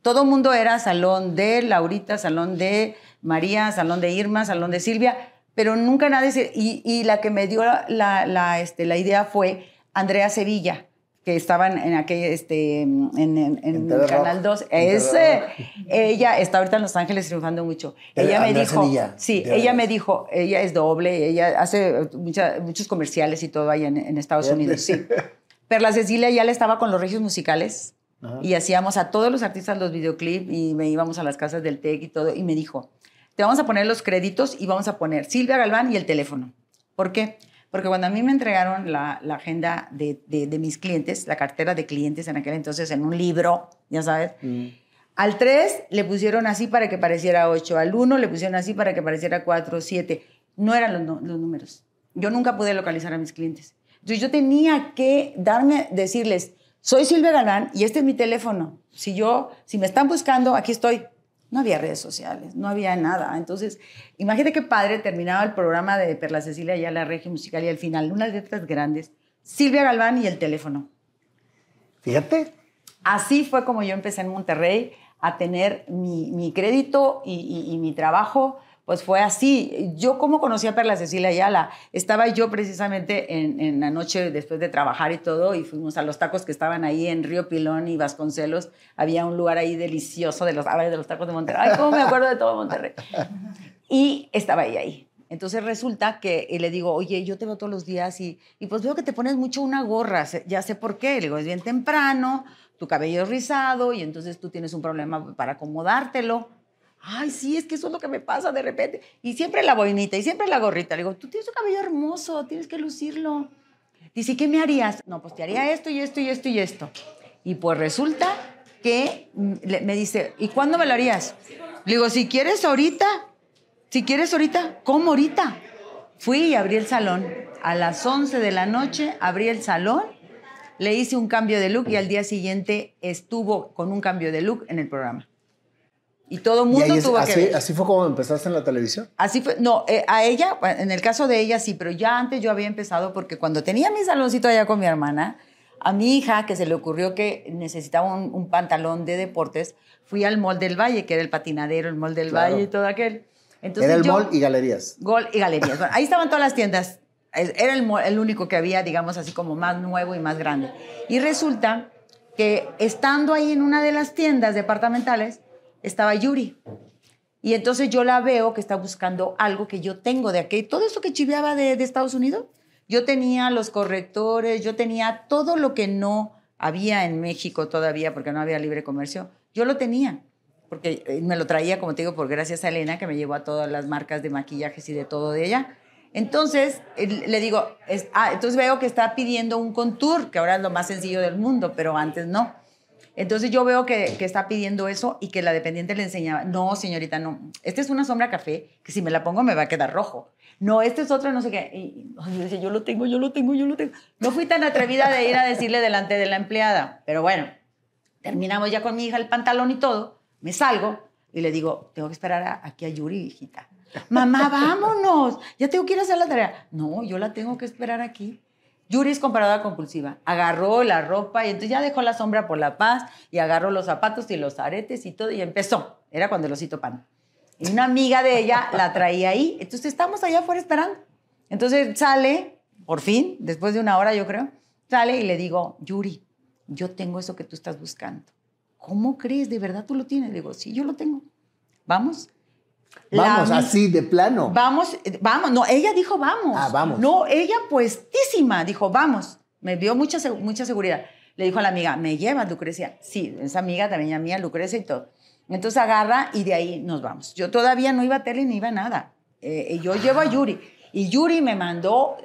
Todo mundo era salón de Laurita, salón de María, salón de Irma, salón de Silvia, pero nunca nadie Y, y la que me dio la, la, este, la idea fue Andrea Sevilla que estaban en aquel, este, en, en, el Canal 2. Ese, ella está ahorita en Los Ángeles triunfando mucho. ella me dijo, sí, ella me dijo, ella es doble, ella hace muchos comerciales y todo ahí en, Estados Unidos, sí. Perla Cecilia ya le estaba con los regios musicales y hacíamos a todos los artistas los videoclips y me íbamos a las casas del TEC y todo y me dijo, te vamos a poner los créditos y vamos a poner Silvia Galván y el teléfono. ¿Por qué? Porque cuando a mí me entregaron la, la agenda de, de, mis clientes, la cartera de clientes en aquel entonces, en un libro, ya sabes, mm. al 3 le pusieron así para que pareciera 8, al 1 le pusieron así para que pareciera 4, 7. No eran los, los números. Yo nunca pude localizar a mis clientes. Entonces yo tenía que darme, decirles, soy Silvia Galán y este es mi teléfono. Si yo, si me están buscando, aquí estoy. No había redes sociales, no había nada. Entonces, imagínate qué padre terminaba el programa de Perla Cecilia ya la regia musical y al final, unas letras grandes, Silvia Galván y el teléfono. Fíjate. Así fue como yo empecé en Monterrey a tener mi, crédito y, mi trabajo pues fue así. Yo como conocí a Perla Cecilia Ayala, estaba yo precisamente en, la noche después de trabajar y todo, y fuimos a los tacos que estaban ahí en Río Pilón y Vasconcelos. Había un lugar ahí delicioso de los, de los tacos de Monterrey. Ay, cómo me acuerdo de todo Monterrey. Y estaba ella ahí. Entonces resulta que le digo, oye, yo te veo todos los días y, y pues veo que te pones mucho una gorra, ya sé por qué. Le digo, es bien temprano, tu cabello es rizado y entonces tú tienes un problema para acomodártelo. Ay, sí, es que eso es lo que me pasa de repente. Y siempre la boinita y siempre la gorrita. Le digo, tú tienes un cabello hermoso, tienes que lucirlo. Dice, ¿qué me harías? No, pues te haría esto y esto y esto y esto. Y pues resulta que me dice, ¿y cuándo me lo harías? Le digo, si quieres ahorita, si quieres ahorita, ¿cómo ahorita? Fui y abrí el salón. A las 11 de la noche abrí el salón, le hice un cambio de look y al día siguiente estuvo con un cambio de look en el programa. Y todo el mundo tuvo así, que ver. ¿Así fue como empezaste en la televisión? Así fue. No, eh, a ella, en el caso de ella sí, pero ya antes yo había empezado porque cuando tenía mi saloncito allá con mi hermana, a mi hija, que se le ocurrió que necesitaba un, pantalón de deportes, fui al Mall del Valle, que era el patinadero, el Mall del Valle y todo aquel. Entonces, era el mall y galerías. Gol y galerías. Bueno, ahí estaban todas las tiendas. Era el, el único que había, digamos así, como más nuevo y más grande. Y resulta que estando ahí en una de las tiendas departamentales, estaba Yuri. Y entonces yo la veo que está buscando algo que yo tengo de aquí. Todo eso que chiveaba de, Estados Unidos, yo tenía los correctores, yo tenía todo lo que no había en México todavía porque no había libre comercio. Yo lo tenía, porque eh, me lo traía, como te digo, por gracias a Elena, que me llevó a todas las marcas de maquillajes y de todo de ella. Entonces, le digo, ah, entonces veo que está pidiendo un contour, que ahora es lo más sencillo del mundo, pero antes no. Entonces yo veo que, está pidiendo eso y que la dependiente le enseñaba, no, señorita, no, esta es una sombra café que si me la pongo me va a quedar rojo. No, esta es otra, no sé qué. Y yo decía, yo lo tengo, yo lo tengo, yo lo tengo. No fui tan atrevida de ir a decirle delante de la empleada, pero bueno, terminamos ya con mi hija el pantalón y todo, me salgo y le digo, tengo que esperar aquí a Yuri, hijita. Mamá, vámonos, ya tengo que ir a hacer la tarea. No, yo la tengo que esperar aquí. Yuri es comparadora compulsiva. Agarró la ropa y entonces ya dejó la sombra por la paz y agarró los zapatos y los aretes y todo y empezó. Era cuando el osito pan. Y una amiga de ella la traía ahí. Entonces estamos allá afuera esperando. Entonces sale, por fin, después de una hora yo creo, sale y le digo, Yuri, yo tengo eso que tú estás buscando. ¿Cómo crees? ¿De verdad tú lo tienes? Le digo, sí, yo lo tengo. Vamos. Vamos, así de plano. Vamos, vamos. No, ella dijo vamos. Ah, vamos. No, ella puestísima dijo vamos. Me dio mucha, mucha seguridad. Le dijo a la amiga, ¿me llevas, Lucrecia? Sí, esa amiga también mía, Lucrecia y todo. Entonces agarra y de ahí nos vamos. Yo todavía no iba a tele ni iba a nada. Eh, yo llevo a Yuri. Y Yuri me mandó,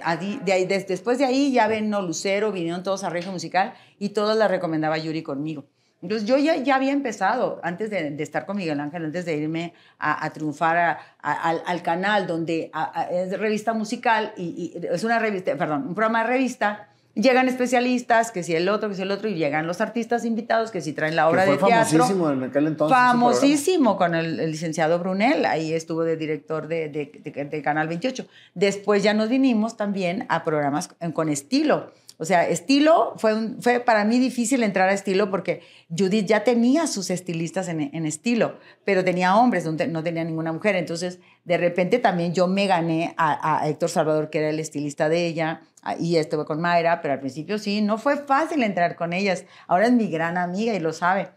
de ahí, después de ahí ya ven No Lucero, vinieron todos a Regio Musical y todos la recomendaba Yuri conmigo. Entonces yo ya, ya había empezado, antes de, estar con Miguel Ángel, antes de irme a, triunfar al, canal, donde es revista musical, y, es una revista, perdón, un programa de revista, llegan especialistas, que si el otro, que si el otro, y llegan los artistas invitados, que si traen la obra de teatro. famosísimo en aquel entonces. Famosísimo con el, licenciado Brunel, ahí estuvo de director de, de, Canal 28. Después ya nos vinimos también a programas con estilo o sea, estilo, fue, fue para mí difícil entrar a estilo porque Judith ya tenía sus estilistas en, estilo, pero tenía hombres, no tenía ninguna mujer. Entonces, de repente también yo me gané a, Héctor Salvador, que era el estilista de ella, y estuve con Mayra, pero al principio sí, no fue fácil entrar con ellas. Ahora es mi gran amiga y lo sabe,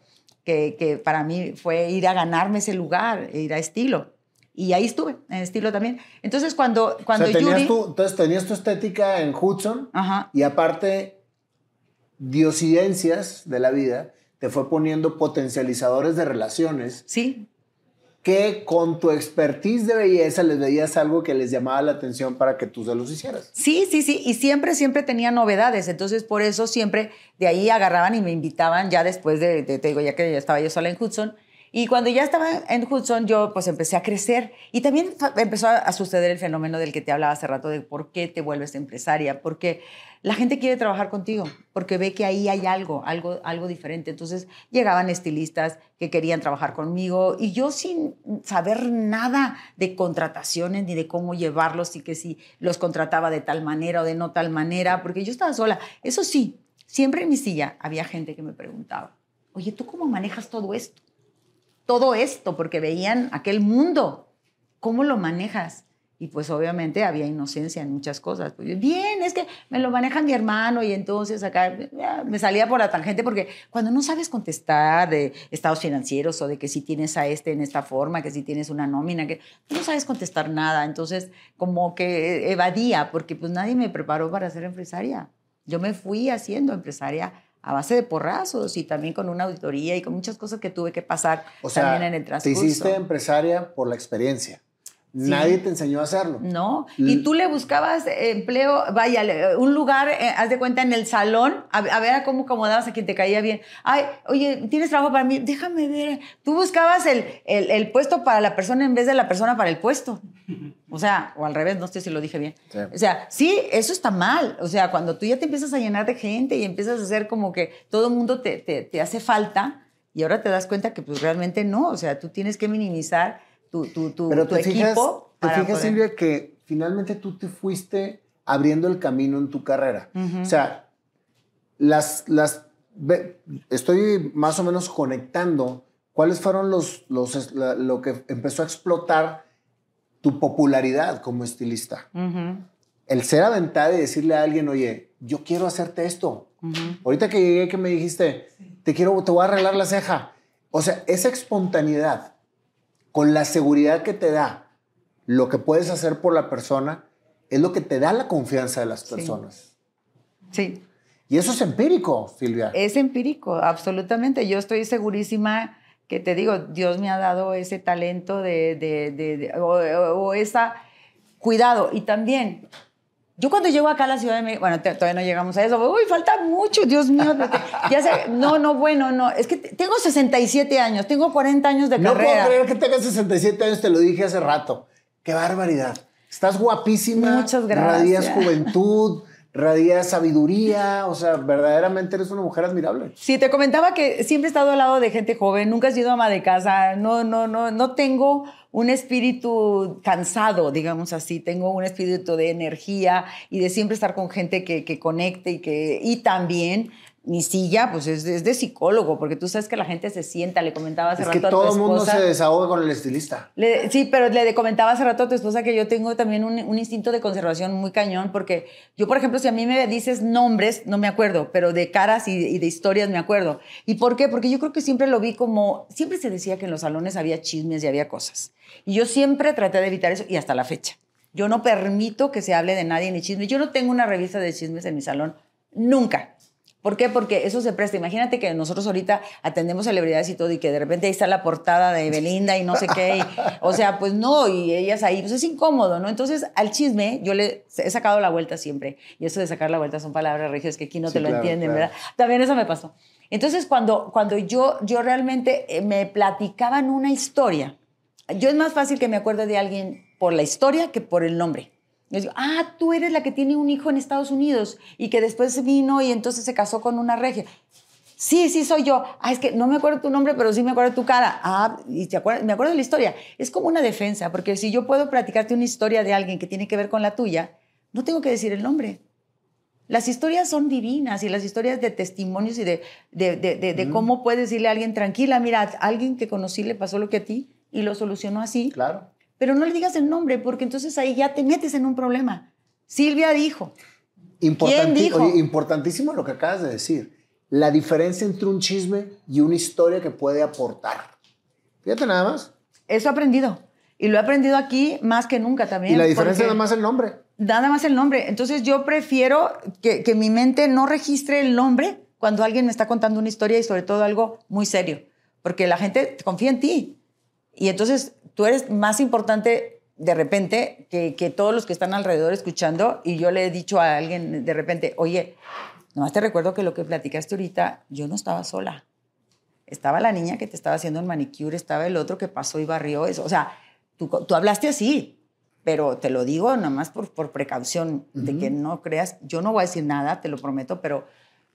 que, que para mí fue ir a ganarme ese lugar, ir a estilo. Y ahí estuve, en estilo también. Entonces, cuando, cuando o sea, tenías tu, entonces, tenías tu estética en Hudson y aparte, diosidencias de la vida te fue poniendo potencializadores de relaciones. Sí. Que con tu expertise de belleza les veías algo que les llamaba la atención para que tú se los hicieras. Sí, sí, sí. Y siempre, siempre tenía novedades. Entonces, por eso siempre de ahí agarraban y me invitaban ya después de, te digo, ya que ya estaba yo sola en Hudson, Y cuando ya estaba en Hudson, yo pues empecé a crecer y también empezó a suceder el fenómeno del que te hablaba hace rato de por qué te vuelves empresaria, porque la gente quiere trabajar contigo, porque ve que ahí hay algo, algo, algo diferente. Entonces llegaban estilistas que querían trabajar conmigo y yo sin saber nada de contrataciones ni de cómo llevarlos y que si los contrataba de tal manera o de no tal manera, porque yo estaba sola. Eso sí, siempre en mi silla había gente que me preguntaba, oye, ¿tú cómo manejas todo esto? Todo esto, porque veían aquel mundo. ¿Cómo lo manejas? Y pues obviamente había inocencia en muchas cosas. Pues, bien, es que me lo maneja mi hermano y entonces acá me salía por la tangente porque cuando no sabes contestar de estados financieros o de que si tienes a este en esta forma, que si tienes una nómina, que no sabes contestar nada. Entonces como que evadía porque pues nadie me preparó para ser empresaria. Yo me fui haciendo empresaria a base de porrazos y también con una auditoría y con muchas cosas que tuve que pasar también en el transcurso. Te hiciste empresaria por la experiencia. Nadie te enseñó a hacerlo. No. Y tú le buscabas empleo, vaya, un lugar, eh, haz de cuenta, en el salón, a, ver cómo acomodabas a quien te caía bien. Ay, oye, ¿tienes trabajo para mí? Déjame ver. Tú buscabas el, el, puesto para la persona en vez de la persona para el puesto. O sea, o al revés, no sé si lo dije bien. O sea, sí, eso está mal. O sea, cuando tú ya te empiezas a llenar de gente y empiezas a hacer como que todo el mundo te, te, te hace falta y ahora te das cuenta que pues realmente no. O sea, tú tienes que minimizar tu, tu, tu, Pero te fijas, equipo. Te fijas, Silvia, que finalmente tú te fuiste abriendo el camino en tu carrera. O sea, las, las, estoy más o menos conectando cuáles fueron los, los, lo que empezó a explotar tu popularidad como estilista. El ser aventada y decirle a alguien, oye, yo quiero hacerte esto. Ahorita que llegué que me dijiste, te quiero, te voy a arreglar la ceja. O sea, esa espontaneidad con la seguridad que te da lo que puedes hacer por la persona, es lo que te da la confianza de las personas. Sí. Y eso es empírico, Silvia. Es empírico, absolutamente. Yo estoy segurísima que te digo, Dios me ha dado ese talento de, de, o, o, esa cuidado. Y también yo cuando llego acá a la Ciudad de México, bueno, todavía no llegamos a eso, uy, falta mucho, Dios mío. Ya sé, no, no, bueno, no, es que tengo 67 años, tengo 40 años de carrera. No puedo creer que tengas 67 años, te lo dije hace rato. Qué barbaridad. Estás guapísima. Muchas gracias. Radias juventud, radias sabiduría, o sea, verdaderamente eres una mujer admirable. Sí, te comentaba que siempre he estado al lado de gente joven, nunca he sido ama de casa, no, no, no, no tengo un espíritu cansado, digamos así, tengo un espíritu de energía y de siempre estar con gente que, conecte y que, y también mi silla, pues es de, psicólogo, porque tú sabes que la gente se sienta, le comentaba hace es rato que todo el mundo se desahoga con el estilista. sí, pero le comentaba hace rato a tu esposa que yo tengo también un, un, instinto de conservación muy cañón, porque yo, por ejemplo, si a mí me dices nombres, no me acuerdo, pero de caras y, y de historias me acuerdo. ¿Y por qué? Porque yo creo que siempre lo vi como, siempre se decía que en los salones había chismes y había cosas. Y yo siempre traté de evitar eso y hasta la fecha. Yo no permito que se hable de nadie ni chismes. Yo no tengo una revista de chismes en mi salón, nunca. ¿Por qué? Porque eso se presta. Imagínate que nosotros ahorita atendemos celebridades y todo y que de repente ahí está la portada de Belinda y no sé qué. o sea, pues no, y ellas ahí, pues es incómodo, ¿no? Entonces, al chisme yo le he sacado la vuelta siempre. Y eso de sacar la vuelta son palabras regias que aquí no te lo entienden, ¿verdad? También eso me pasó. Entonces, cuando, cuando yo, yo realmente eh, me platicaban una historia, yo es más fácil que me acuerde de alguien por la historia que por el nombre. Yo digo, ah, tú eres la que tiene un hijo en Estados Unidos y que después vino y entonces se casó con una regia. Sí, sí, soy yo. Ah, es que no me acuerdo tu nombre, pero sí me acuerdo tu cara. Ah, y te me acuerdo de la historia. Es como una defensa, porque si yo puedo platicarte una historia de alguien que tiene que ver con la tuya, no tengo que decir el nombre. Las historias son divinas y las historias de testimonios y de, de, de, de, cómo puedes decirle a alguien, tranquila, mira, a alguien que conocí le pasó lo que a ti y lo solucionó así. Claro pero no le digas el nombre porque entonces ahí ya te metes en un problema. Silvia dijo. ¿Quién dijo? importantísimo lo que acabas de decir. La diferencia entre un chisme y una historia que puede aportar. Fíjate nada más. Eso he aprendido. Y lo he aprendido aquí más que nunca también. Y la diferencia es nada más el nombre. Nada más el nombre. Entonces yo prefiero que, que mi mente no registre el nombre cuando alguien me está contando una historia y sobre todo algo muy serio. Porque la gente confía en ti. Y entonces tú eres más importante de repente que, que, todos los que están alrededor escuchando y yo le he dicho a alguien de repente, oye, nomás te recuerdo que lo que platicaste ahorita, yo no estaba sola. estaba la niña que te estaba haciendo un manicure, estaba el otro que pasó y barrió eso. O sea, tú, tú hablaste así, pero te lo digo nomás por, por precaución, de que no creas, yo no voy a decir nada, te lo prometo, pero,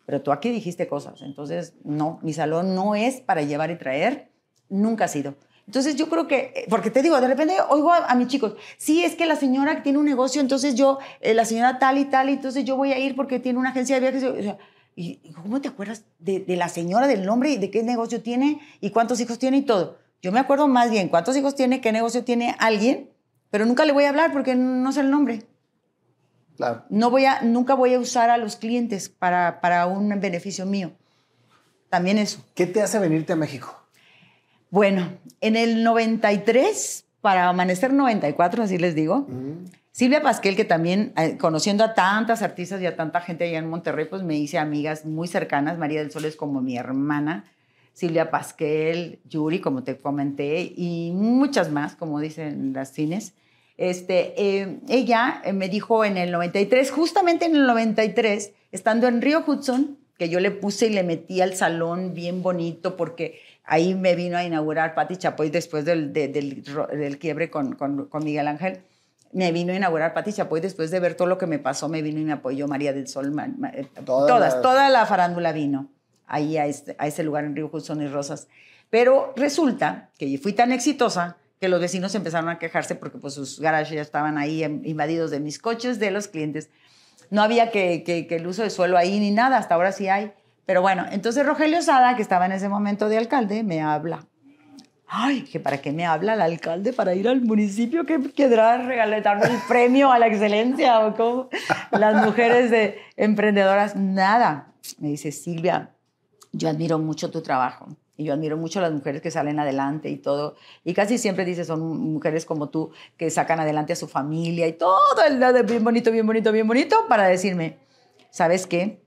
pero tú aquí dijiste cosas. Entonces, no, mi salón no es para llevar y traer, nunca ha sido. Entonces yo creo que, eh, porque te digo, de repente oigo a, mis chicos, sí, es que la señora tiene un negocio, entonces yo, eh, la señora tal y tal, entonces yo voy a ir porque tiene una agencia de viajes. O sea, ¿Y cómo te acuerdas de, de, la señora, del nombre y de qué negocio tiene y cuántos hijos tiene y todo? Yo me acuerdo más bien cuántos hijos tiene, qué negocio tiene alguien, pero nunca le voy a hablar porque no sé el nombre. Claro. No voy a, nunca voy a usar a los clientes para, para un beneficio mío. También eso. ¿Qué te hace venirte a México? Bueno, en el 93, para amanecer 94, así les digo, Silvia Pasquel, que también, eh, conociendo a tantas artistas y a tanta gente allá en Monterrey, pues me hice amigas muy cercanas. María del Sol es como mi hermana. Silvia Pasquel, Yuri, como te comenté, y muchas más, como dicen las cines. Este, eh, ella eh, me dijo en el 93, justamente en el 93, estando en Río Hudson, que yo le puse y le metí al salón bien bonito porque ahí me vino a inaugurar Patti Chapoy después del, del, quiebre con, con, con Miguel Ángel me vino a inaugurar Pati Chapoy después de ver todo lo que me pasó, me vino y me apoyó María del Sol, eh, todas, toda la farándula vino ahí a, este, a ese lugar en Río Hudson y Rosas. Pero resulta que fui tan exitosa que los vecinos empezaron a quejarse porque pues sus garajes ya estaban ahí invadidos de mis coches, de los clientes. No había que, que, que el uso de suelo ahí ni nada, hasta ahora sí hay. Pero bueno, entonces Rogelio Sada, que estaba en ese momento de alcalde, me habla. Ay, que para qué me habla el alcalde para ir al municipio que querrá regalarme el premio a la excelencia o cómo. Las mujeres de emprendedoras nada. Me dice Silvia yo admiro mucho tu trabajo y yo admiro mucho a las mujeres que salen adelante y todo y casi siempre dice son mujeres como tú que sacan adelante a su familia y todo el bien bonito bien bonito bien bonito para decirme sabes qué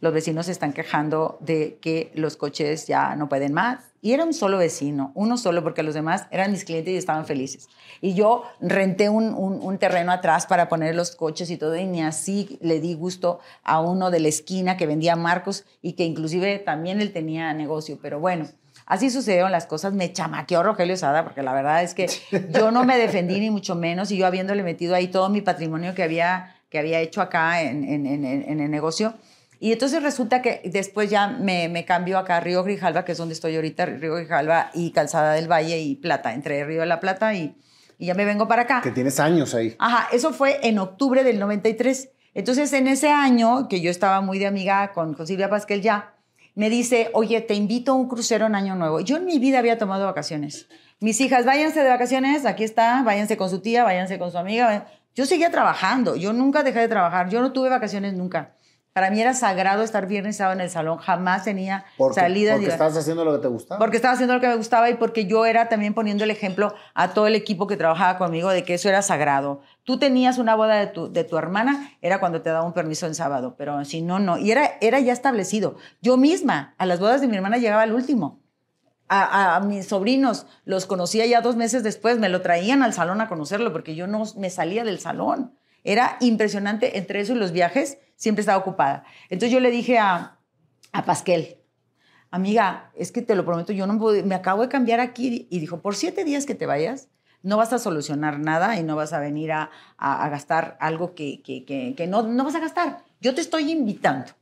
los vecinos se están quejando de que los coches ya no pueden más y era un solo vecino, uno solo, porque los demás eran mis clientes y estaban felices. Y yo renté un, un, terreno atrás para poner los coches y todo, y ni así le di gusto a uno de la esquina que vendía Marcos y que inclusive también él tenía negocio. Pero bueno, así sucedieron las cosas. Me chamaqueó Rogelio Sada, porque la verdad es que yo no me defendí ni mucho menos, y yo habiéndole metido ahí todo mi patrimonio que había, que había hecho acá en, en, en, en el negocio y entonces resulta que después ya me, me cambió acá a Río Grijalva, que es donde estoy ahorita, Río Grijalva y Calzada del Valle y Plata, entre Río de la Plata y, y ya me vengo para acá. Que tienes años ahí. Ajá, eso fue en octubre del 93. Entonces, en ese año, que yo estaba muy de amiga con, con Silvia Pasquel ya, me dice, oye, te invito a un crucero en Año Nuevo. Yo en mi vida había tomado vacaciones. Mis hijas, váyanse de vacaciones, aquí está, váyanse con su tía, váyanse con su amiga. Yo seguía trabajando, yo nunca dejé de trabajar, yo no tuve vacaciones nunca. Para mí era sagrado estar viernes y sábado en el salón. Jamás tenía salida. Porque estabas haciendo lo que te gustaba. Porque estaba haciendo lo que me gustaba y porque yo era también poniendo el ejemplo a todo el equipo que trabajaba conmigo de que eso era sagrado. Tú tenías una boda de tu, de tu hermana, era cuando te daba un permiso en sábado, pero si no, no. Y era, era ya establecido. Yo misma, a las bodas de mi hermana llegaba al último. A, a, mis sobrinos los conocía ya dos meses después, me lo traían al salón a conocerlo porque yo no me salía del salón. Era impresionante entre eso y los viajes siempre estaba ocupada. Entonces yo le dije a, a Pasquel, amiga, es que te lo prometo, yo no puedo, me acabo de cambiar aquí y dijo, por siete días que te vayas, no vas a solucionar nada y no vas a venir a, a, gastar algo que, que, que, no, no vas a gastar. Yo te estoy invitando.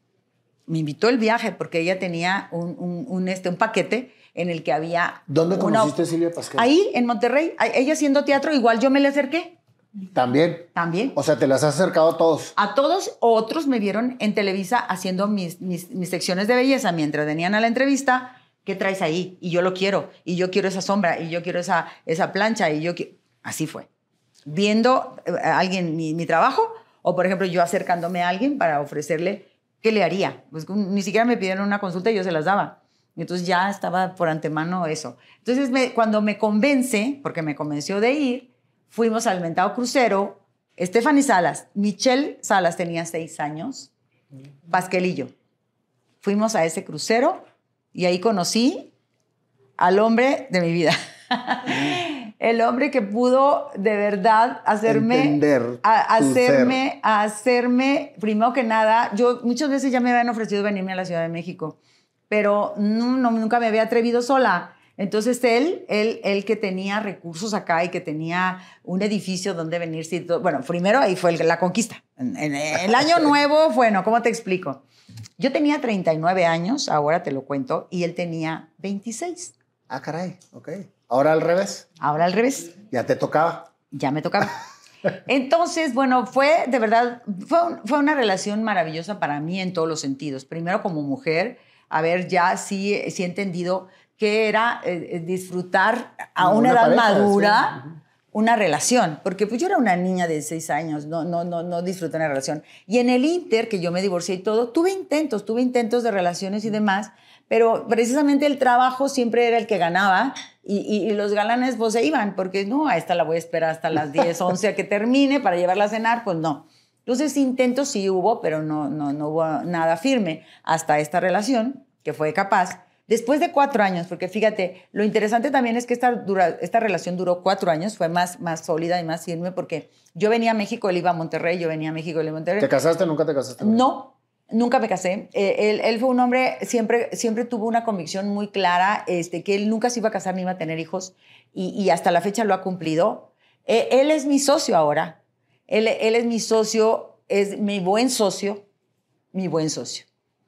Me invitó el viaje porque ella tenía un, un, este, un paquete en el que había... ¿Dónde conociste a Silvia Pasquel? Ahí, en Monterrey. Ella haciendo teatro, igual yo me le acerqué. También. También. O sea, te las has acercado a todos. A todos, otros me vieron en Televisa haciendo mis, mis, secciones de belleza mientras venían a la entrevista. ¿Qué traes ahí? Y yo lo quiero. Y yo quiero esa sombra. Y yo quiero esa, esa plancha. Y yo Así fue. Viendo a eh, alguien mi, mi, trabajo, o por ejemplo, yo acercándome a alguien para ofrecerle qué le haría. Pues ni siquiera me pidieron una consulta y yo se las daba. Entonces ya estaba por antemano eso. Entonces, me, cuando me convence, porque me convenció de ir, fuimos al mentado crucero. Stephanie Salas, Michelle Salas tenía seis años, Pasquelillo. Fuimos a ese crucero y ahí conocí al hombre de mi vida. El hombre que pudo de verdad hacerme, Entender a, hacerme, a hacerme, primero que nada, yo muchas veces ya me habían ofrecido venirme a la Ciudad de México, pero nunca me había atrevido sola. Entonces él, él, él que tenía recursos acá y que tenía un edificio donde venirse, todo, bueno, primero ahí fue la conquista. En, el año nuevo, bueno, ¿cómo te explico? Yo tenía 39 años, ahora te lo cuento, y él tenía 26. Ah, caray, ok. Ahora al revés. Ahora al revés. Ya te tocaba. Ya me tocaba. Entonces, bueno, fue de verdad, fue, fue una relación maravillosa para mí en todos los sentidos. Primero como mujer, a ver, ya sí, sí he entendido que era eh, eh, disfrutar a una, edad madura una relación, porque pues yo era una niña de seis años, no, no, no, no disfruté una relación. Y en el Inter, que yo me divorcié y todo, tuve intentos, tuve intentos de relaciones y demás, pero precisamente el trabajo siempre era el que ganaba y, y, los galanes pues se iban, porque no, a esta la voy a esperar hasta las 10, 11 a que termine para llevarla a cenar, pues no. Entonces intentos sí hubo, pero no, no, no hubo nada firme hasta esta relación que fue capaz. Después de cuatro años, porque fíjate, lo interesante también es que esta, dura, esta relación duró cuatro años, fue más, más sólida y más firme, porque yo venía a México, él iba a Monterrey, yo venía a México, él iba a Monterrey. ¿Te casaste? ¿Nunca te casaste? No, Nunca me casé. Eh, él, él, fue un hombre, siempre, siempre tuvo una convicción muy clara, este, que él nunca se iba a casar ni iba a tener hijos, y, y hasta la fecha lo ha cumplido. Eh, él es mi socio ahora. Él, él es mi socio, es mi buen socio, mi buen socio.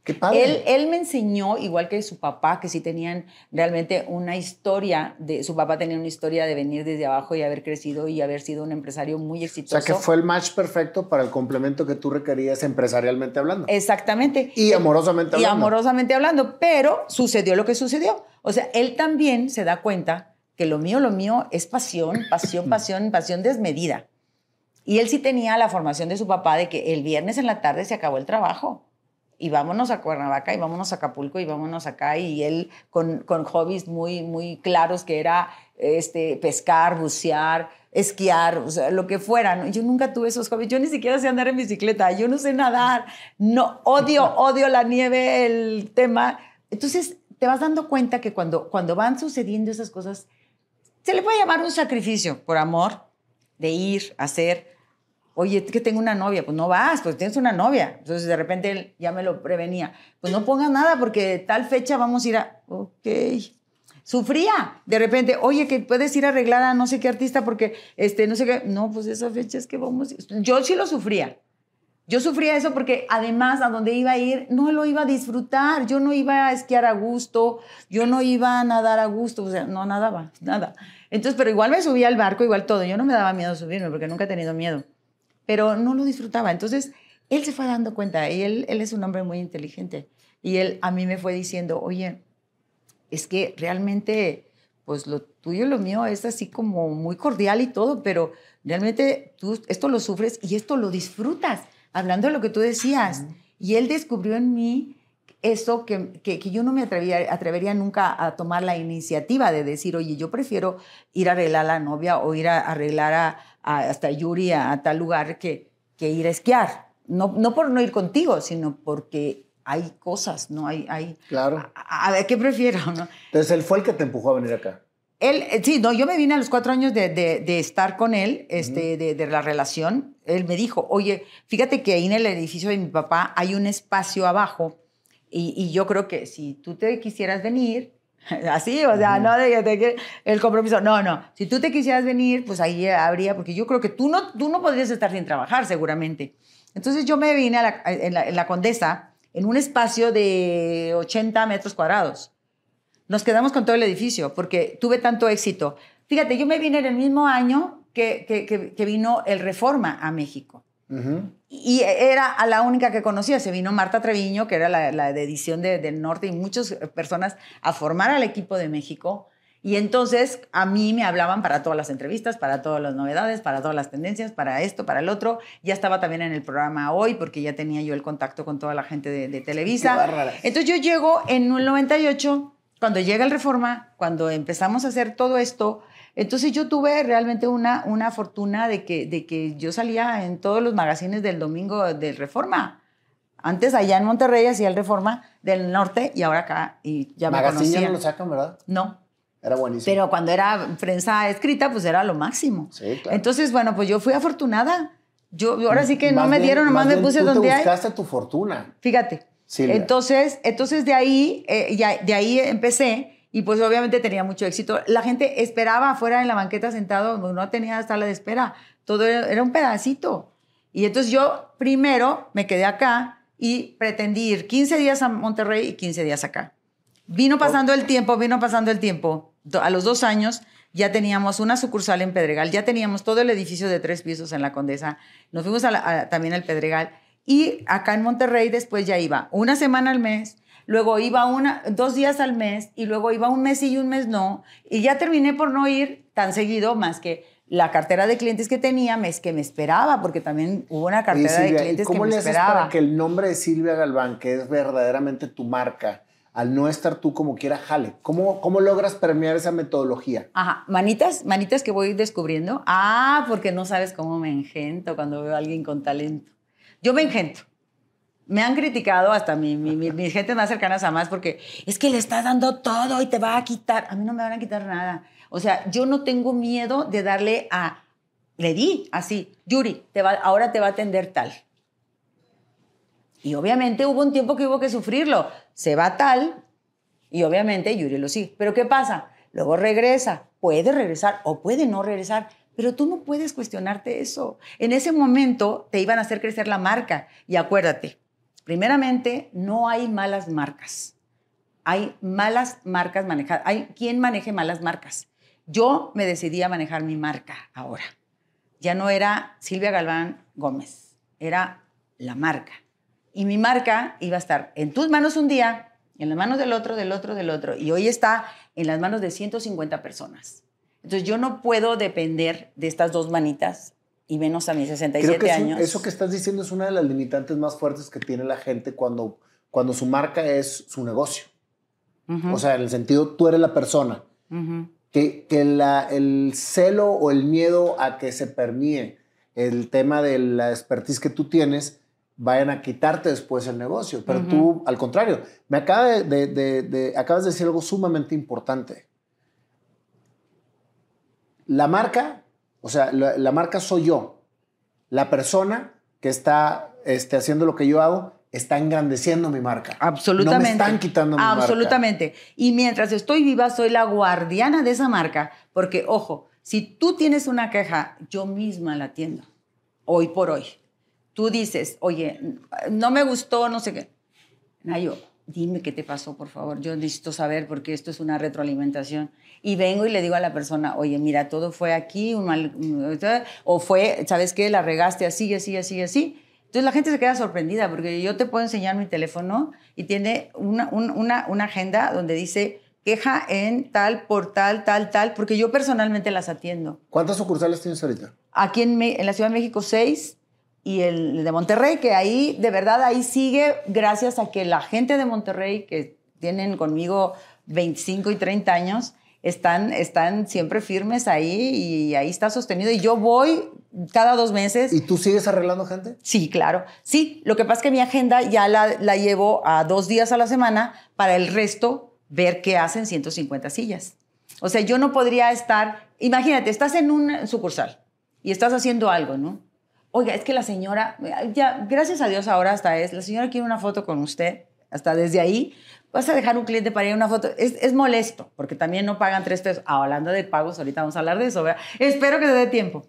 Él, él, me enseñó, igual que su papá, que sí tenían realmente una historia, de, su papá tenía una historia de venir desde abajo y haber crecido y haber sido un empresario muy exitoso. O sea, que fue el match perfecto para el complemento que tú requerías empresarialmente hablando. Exactamente. Y amorosamente hablando. Y amorosamente hablando, pero sucedió lo que sucedió. O sea, él también se da cuenta que lo mío, lo mío es pasión, pasión, pasión, pasión desmedida. Y él sí tenía la formación de su papá de que el viernes en la tarde se acabó el trabajo y vámonos a Cuernavaca y vámonos a Acapulco y vámonos acá y él con, con hobbies muy, muy claros que era este, pescar, bucear, esquiar, o sea, lo que fuera. Yo nunca tuve esos hobbies, yo ni siquiera sé andar en bicicleta, yo no sé nadar, no, odio, odio la nieve, el tema. Entonces te vas dando cuenta que cuando, cuando van sucediendo esas cosas, se le puede llamar un sacrificio por amor de ir, hacer, Oye, que tengo una novia, pues no vas, pues tienes una novia. Entonces de repente él ya me lo prevenía. Pues no pongas nada porque tal fecha vamos a ir a... Ok. Sufría. De repente, oye, que puedes ir a arreglar a no sé qué artista porque, este, no sé qué. No, pues esa fecha es que vamos... Yo sí lo sufría. Yo sufría eso porque además a donde iba a ir no lo iba a disfrutar, yo no iba a esquiar a gusto, yo no iba a nadar a gusto, o sea, no nadaba, nada. Entonces, pero igual me subía al barco, igual todo, yo no me daba miedo subirme porque nunca he tenido miedo pero no lo disfrutaba. Entonces, él se fue dando cuenta y él, él es un hombre muy inteligente. Y él a mí me fue diciendo, oye, es que realmente, pues lo tuyo y lo mío es así como muy cordial y todo, pero realmente tú esto lo sufres y esto lo disfrutas, hablando de lo que tú decías. Y él descubrió en mí eso que, que, yo no me atrevía, atrevería nunca a tomar la iniciativa de decir, oye, yo prefiero ir a arreglar a la novia o ir a arreglar a, hasta Yuri a, tal lugar que, que ir a esquiar. No, no por no ir contigo, sino porque hay cosas, ¿no? Hay, hay, claro. A, ver, ¿qué prefiero? ¿no? Entonces, él fue el que te empujó a venir acá. Él, eh, sí, no, yo me vine a los cuatro años de, de, estar con él, este, de, de, la relación. Él me dijo, oye, fíjate que ahí en el edificio de mi papá hay un espacio abajo y, y yo creo que si tú te quisieras venir, Así, o sea, no de, que el compromiso. No, no. Si tú te quisieras venir, pues ahí habría, porque yo creo que tú no, tú no podrías estar sin trabajar, seguramente. Entonces yo me vine a la, en, la, Condesa en un espacio de 80 metros cuadrados. Nos quedamos con todo el edificio porque tuve tanto éxito. Fíjate, yo me vine en el mismo año que, que, que vino el Reforma a México. Y era a la única que conocía. Se vino Marta Treviño, que era la, de edición del norte, y muchas personas a formar al equipo de México. Y entonces a mí me hablaban para todas las entrevistas, para todas las novedades, para todas las tendencias, para esto, para el otro. Ya estaba también en el programa hoy porque ya tenía yo el contacto con toda la gente de, de Televisa. Entonces yo llego en el 98, cuando llega el Reforma, cuando empezamos a hacer todo esto, entonces yo tuve realmente una, una fortuna de que, de que yo salía en todos los magazines del domingo del Reforma. Antes allá en Monterrey hacía el Reforma del Norte y ahora acá y ya me conocían. no lo sacan, ¿verdad? No. Era buenísimo. Pero cuando era prensa escrita, pues era lo máximo. Sí, claro. Entonces, bueno, pues yo fui afortunada. Yo, ahora sí que no me dieron, nomás me puse donde hay. Tú buscaste tu fortuna. Fíjate, Silvia. Entonces, entonces de ahí, eh, ya, de ahí empecé y pues obviamente tenía mucho éxito. La gente esperaba afuera en la banqueta sentado, no tenía sala de espera, todo era, un pedacito. Y entonces yo primero me quedé acá y pretendí ir 15 días a Monterrey y 15 días acá. Vino pasando el tiempo, vino pasando el tiempo. A los dos años ya teníamos una sucursal en Pedregal, ya teníamos todo el edificio de tres pisos en la Condesa. Nos fuimos también al Pedregal. Y acá en Monterrey después ya iba una semana al mes, luego iba una, dos días al mes y luego iba un mes y un mes no. Y ya terminé por no ir tan seguido más que la cartera de clientes que tenía, me, es que me esperaba, porque también hubo una cartera de Silvia, ¿y clientes que ¿cómo me le haces esperaba. para que el nombre de Silvia Galván, que es verdaderamente tu marca, al no estar tú como quiera, jale? ¿Cómo, cómo logras permear esa metodología? Ajá, manitas, manitas que voy descubriendo. Ah, porque no sabes cómo me engento cuando veo a alguien con talento. Yo me engento. Me han criticado hasta mi, mi, mi, mis gentes más cercanas a más porque es que le estás dando todo y te va a quitar. A mí no me van a quitar nada. O sea, yo no tengo miedo de darle a... Le di así, Yuri, te va, ahora te va a atender tal. Y obviamente hubo un tiempo que hubo que sufrirlo. Se va tal y obviamente Yuri lo sigue. Pero ¿qué pasa? Luego regresa. Puede regresar o puede no regresar. Pero tú no puedes cuestionarte eso. En ese momento te iban a hacer crecer la marca. Y acuérdate, primeramente, no hay malas marcas. Hay malas marcas manejadas. Hay quien maneje malas marcas. Yo me decidí a manejar mi marca ahora. Ya no era Silvia Galván Gómez, era la marca. Y mi marca iba a estar en tus manos un día, en las manos del otro, del otro, del otro. Y hoy está en las manos de 150 personas. Entonces yo no puedo depender de estas dos manitas y menos a mis 67 Creo que años. eso que estás diciendo es una de las limitantes más fuertes que tiene la gente cuando, cuando su marca es su negocio. Ujú, O sea, en el sentido, tú eres la persona. ujú. Que, que la- el celo o el miedo a que se permee el tema de la expertise que tú tienes vayan a quitarte después el negocio. Pero Ujú. tú, al contrario, me acaba de, de- de- de- acabas de decir algo sumamente importante. La marca, o sea, la, la marca soy yo. La persona que está este, haciendo lo que yo hago está engrandeciendo mi marca. Absolutamente. No me están quitando mi marca. Absolutamente. Y mientras estoy viva, soy la guardiana de esa marca, porque, ojo, si tú tienes una queja, yo misma la atiendo, hoy por hoy. Tú dices, oye, no me gustó, no sé qué. Nayo, dime qué te pasó, por favor. Yo necesito saber porque esto es una retroalimentación. Y vengo y le digo a la persona, oye, mira, todo fue aquí, un mal, o fue, ¿sabes qué? La regaste así, así, así, así. Entonces la gente se queda sorprendida porque yo te puedo enseñar mi teléfono y tiene una, un- una, una agenda donde dice queja en tal, por tal, tal, tal, porque yo personalmente las atiendo. ¿Cuántas sucursales tienes ahorita? Aquí en, en la Ciudad de México, seis, y el de Monterrey, que ahí, de verdad, ahí sigue gracias a que la gente de Monterrey, que tienen conmigo 25 y 30 años, están, están siempre firmes ahí y ahí está sostenido. Y yo voy cada dos meses. ¿Y tú sigues arreglando gente? Sí, claro. Sí, lo que pasa es que mi agenda ya la, la llevo a dos días a la semana para el resto ver qué hacen 150 sillas. O sea, yo no podría estar, imagínate, estás en un sucursal y estás haciendo algo, ¿no? Oiga, es que la señora, ya, gracias a Dios ahora hasta es, la señora quiere una foto con usted, hasta desde ahí, vas a dejar un cliente para ir a una foto. Es, es molesto, porque también no pagan tres pesos. Ah, hablando de pagos, ahorita vamos a hablar de eso, ¿verdad? Espero que te dé tiempo.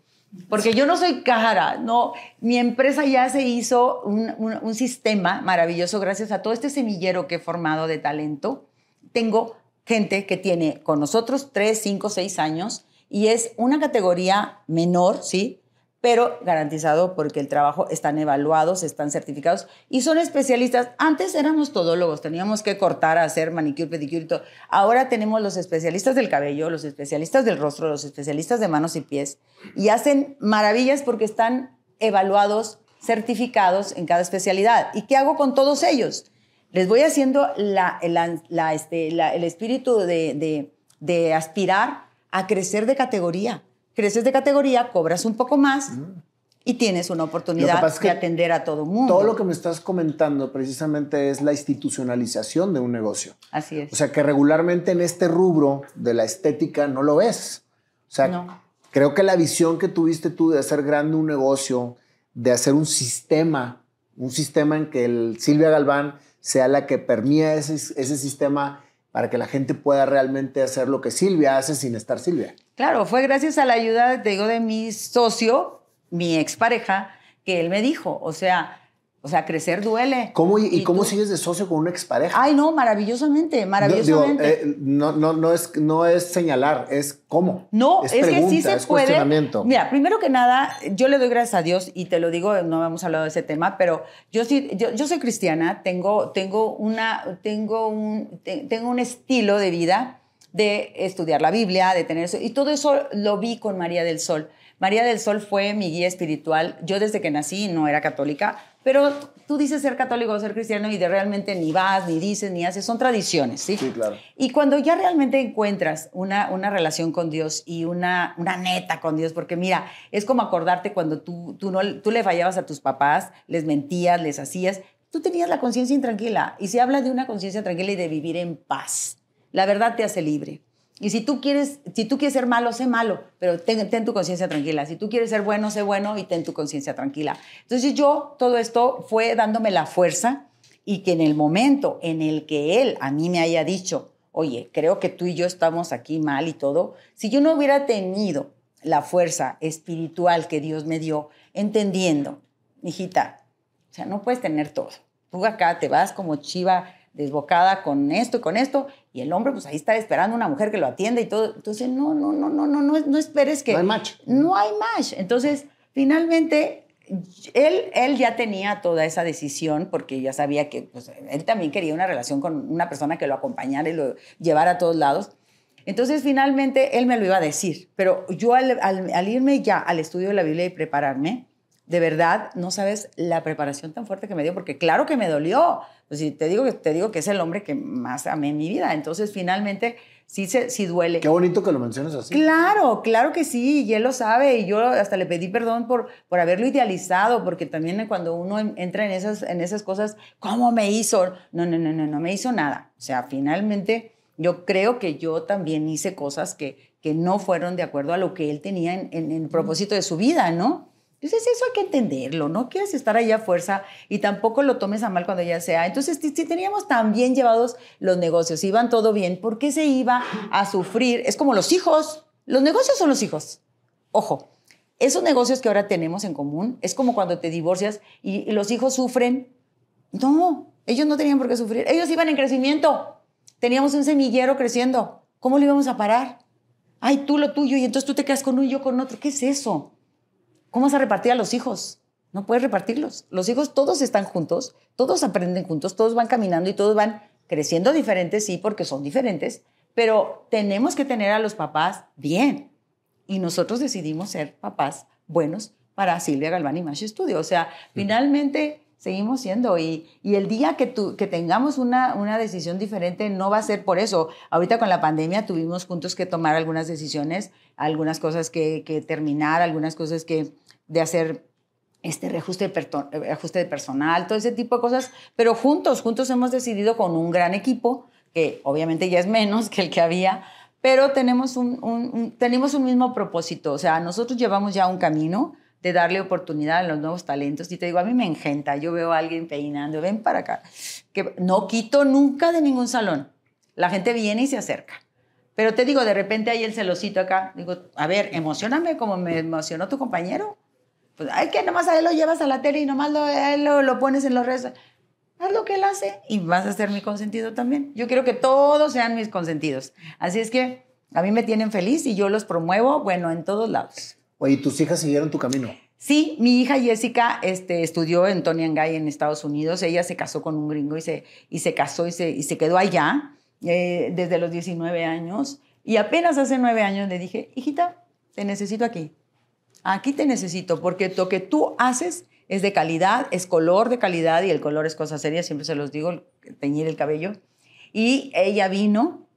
Porque yo no soy cajara, no. Mi empresa ya se hizo un, un- un sistema maravilloso gracias a todo este semillero que he formado de talento. Tengo gente que tiene con nosotros 3, 5, 6 años y es una categoría menor, ¿sí? Pero garantizado porque el trabajo están evaluados, están certificados y son especialistas. Antes éramos todólogos, teníamos que cortar, hacer manicure, pedicure y todo. Ahora tenemos los especialistas del cabello, los especialistas del rostro, los especialistas de manos y pies y hacen maravillas porque están evaluados, certificados en cada especialidad. ¿Y qué hago con todos ellos? Les voy haciendo la- la- la, este, el espíritu de, de- de aspirar a crecer de categoría. Creces de categoría, cobras un poco más y tienes una oportunidad es que de atender a todo mundo. Todo lo que me estás comentando precisamente es la institucionalización de un negocio. Así es. O sea que regularmente en este rubro de la estética no lo ves. O sea, No. creo que la visión que tuviste tú de hacer grande un negocio, de hacer un sistema, un sistema en que el Silvia Galván sea la que permea ese, ese sistema para que la gente pueda realmente hacer lo que Silvia hace sin estar Silvia. Claro, fue gracias a la ayuda, te digo, de mi socio, mi expareja, que él me dijo, o sea, o sea, crecer duele. ¿Cómo, ¿Y, cómo sigues de socio con una expareja? Ay, no, maravillosamente, maravillosamente. Eh, no, no, no, es, no es señalar, es cómo. No, es, que sí se puede. Mira, primero que nada, yo le doy gracias a Dios y te lo digo, no hemos hablado de ese tema, pero yo sí, yo, yo soy cristiana, tengo, tengo, una, tengo, un, tengo un estilo de vida de estudiar la Biblia, de tener eso, y todo eso lo vi con María del Sol. María del Sol fue mi guía espiritual. Yo desde que nací no era católica, pero tú dices ser católico o ser cristiano y de realmente ni vas, ni dices, ni haces, son tradiciones, ¿sí? Sí, claro. Y cuando ya realmente encuentras una, una relación con Dios y una, una neta con Dios, porque mira, es como acordarte cuando tú, tú, no, tú le fallabas a tus papás, les mentías, les hacías, tú tenías la conciencia intranquila. Y se habla de una conciencia tranquila y de vivir en paz. La verdad te hace libre. Y si tú quieres, si tú quieres ser malo, sé malo, pero ten, tu conciencia tranquila. Si tú quieres ser bueno, sé bueno y ten tu conciencia tranquila. Entonces yo, todo esto fue dándome la fuerza y que en el momento en el que él a mí me haya dicho, oye, creo que tú y yo estamos aquí mal y todo, si yo no hubiera tenido la fuerza espiritual que Dios me dio, entendiendo, hijita, o sea, no puedes tener todo. Tú acá te vas como chiva desbocada con esto y con esto, y el hombre pues ahí está esperando una mujer que lo atienda y todo. Entonces, no, no, no, no, no, no, no esperes que... No hay match. No hay match. Entonces, finalmente, él, él ya tenía toda esa decisión porque ya sabía que pues, él también quería una relación con una persona que lo acompañara y lo llevara a todos lados. Entonces, finalmente, él me lo iba a decir, pero yo al, al irme ya al estudio de la Biblia y prepararme, de verdad, no sabes la preparación tan fuerte que me dio, porque claro que me dolió, pues si te digo, que, te digo que es el hombre que más amé en mi vida. Entonces, finalmente, sí, se, sí duele. Qué bonito que lo menciones así. Claro, claro que sí, y él lo sabe. Y yo hasta le pedí perdón por, por haberlo idealizado, porque también cuando uno entra en esas, en esas cosas, ¿cómo me hizo? No, no, no, no, no me hizo nada. O sea, finalmente, yo creo que yo también hice cosas que, que no fueron de acuerdo a lo que él tenía en, en el propósito de su vida, ¿no? Entonces eso hay que entenderlo, no quieres estar ahí a fuerza y tampoco lo tomes a mal cuando ya sea. Entonces, si, teníamos tan bien llevados los negocios, iban todo bien, ¿por qué se iba a sufrir? Es como los hijos, los negocios son los hijos. Ojo, esos negocios que ahora tenemos en común es como cuando te divorcias y, los hijos sufren. No, ellos no tenían por qué sufrir, ellos iban en crecimiento. Teníamos un semillero creciendo. ¿Cómo lo íbamos a parar? Ay, tú lo tuyo y entonces tú te quedas con uno y yo con otro. ¿Qué es eso? ¿Cómo vas a repartir a los hijos? No puedes repartirlos. Los hijos todos están juntos, todos aprenden juntos, todos van caminando y todos van creciendo diferentes, sí, porque son diferentes, pero tenemos que tener a los papás bien. Y nosotros decidimos ser papás buenos para Silvia Galván y Mash Studio. O sea, finalmente seguimos siendo y, y el día que, tu, que tengamos una, una decisión diferente no va a ser por eso. Ahorita con la pandemia tuvimos juntos que tomar algunas decisiones, algunas cosas que, que terminar, algunas cosas que de hacer este reajuste de, ajuste de personal, todo ese tipo de cosas, pero juntos, juntos hemos decidido con un gran equipo, que obviamente ya es menos que el que había, pero tenemos un, tenemos un mismo propósito, o sea, nosotros llevamos ya un camino de darle oportunidad a los nuevos talentos, y te digo, a mí me engenta, yo veo a alguien peinando, ven para acá, que no quito nunca de ningún salón, la gente viene y se acerca, pero te digo, de repente hay el celosito acá, digo, a ver, emocioname como me emocionó tu compañero, pues, hay que nomás a él lo llevas a la tele y nomás lo, él lo, pones en los redes. Haz lo que él hace y vas a ser mi consentido también. Yo quiero que todos sean mis consentidos. Así es que a mí me tienen feliz y yo los promuevo, bueno, en todos lados. Oye, ¿tus hijas siguieron tu camino? Sí, mi hija Jessica este, estudió en Tony Gay en Estados Unidos. Ella se casó con un gringo y se, y se casó y se, y se quedó allá eh, desde los 19 años. Y apenas hace nueve años le dije, hijita, te necesito aquí aquí te necesito, porque lo que tú haces es de calidad, es color de calidad y el color es cosa seria, siempre se los digo, teñir el cabello. Y ella vino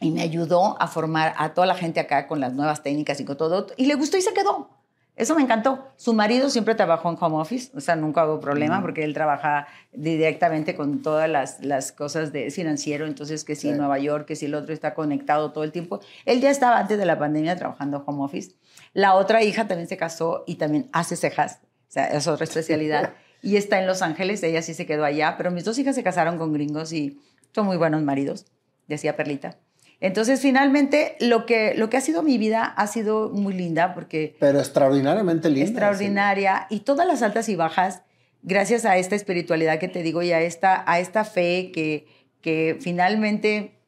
y me ayudó a formar a toda la gente acá con las nuevas técnicas y con todo, y le gustó y se quedó. Eso me encantó. Su marido siempre trabajó en home office, o sea, nunca hubo problema porque él trabaja directamente con todas las, las cosas de financiero, entonces que si Nueva York, que si el otro está conectado todo el tiempo. Él ya estaba antes de la pandemia trabajando home office. La otra hija también se casó y también hace cejas, o sea, es otra especialidad. y está en Los Ángeles, ella sí se quedó allá, pero mis dos hijas se casaron con gringos y son muy buenos maridos, decía Perlita. Entonces, finalmente, lo que, lo que ha sido mi vida ha sido muy linda porque... Pero extraordinariamente linda. Extraordinaria. Y todas las altas y bajas, gracias a esta espiritualidad que te digo y a esta, a esta fe que, que finalmente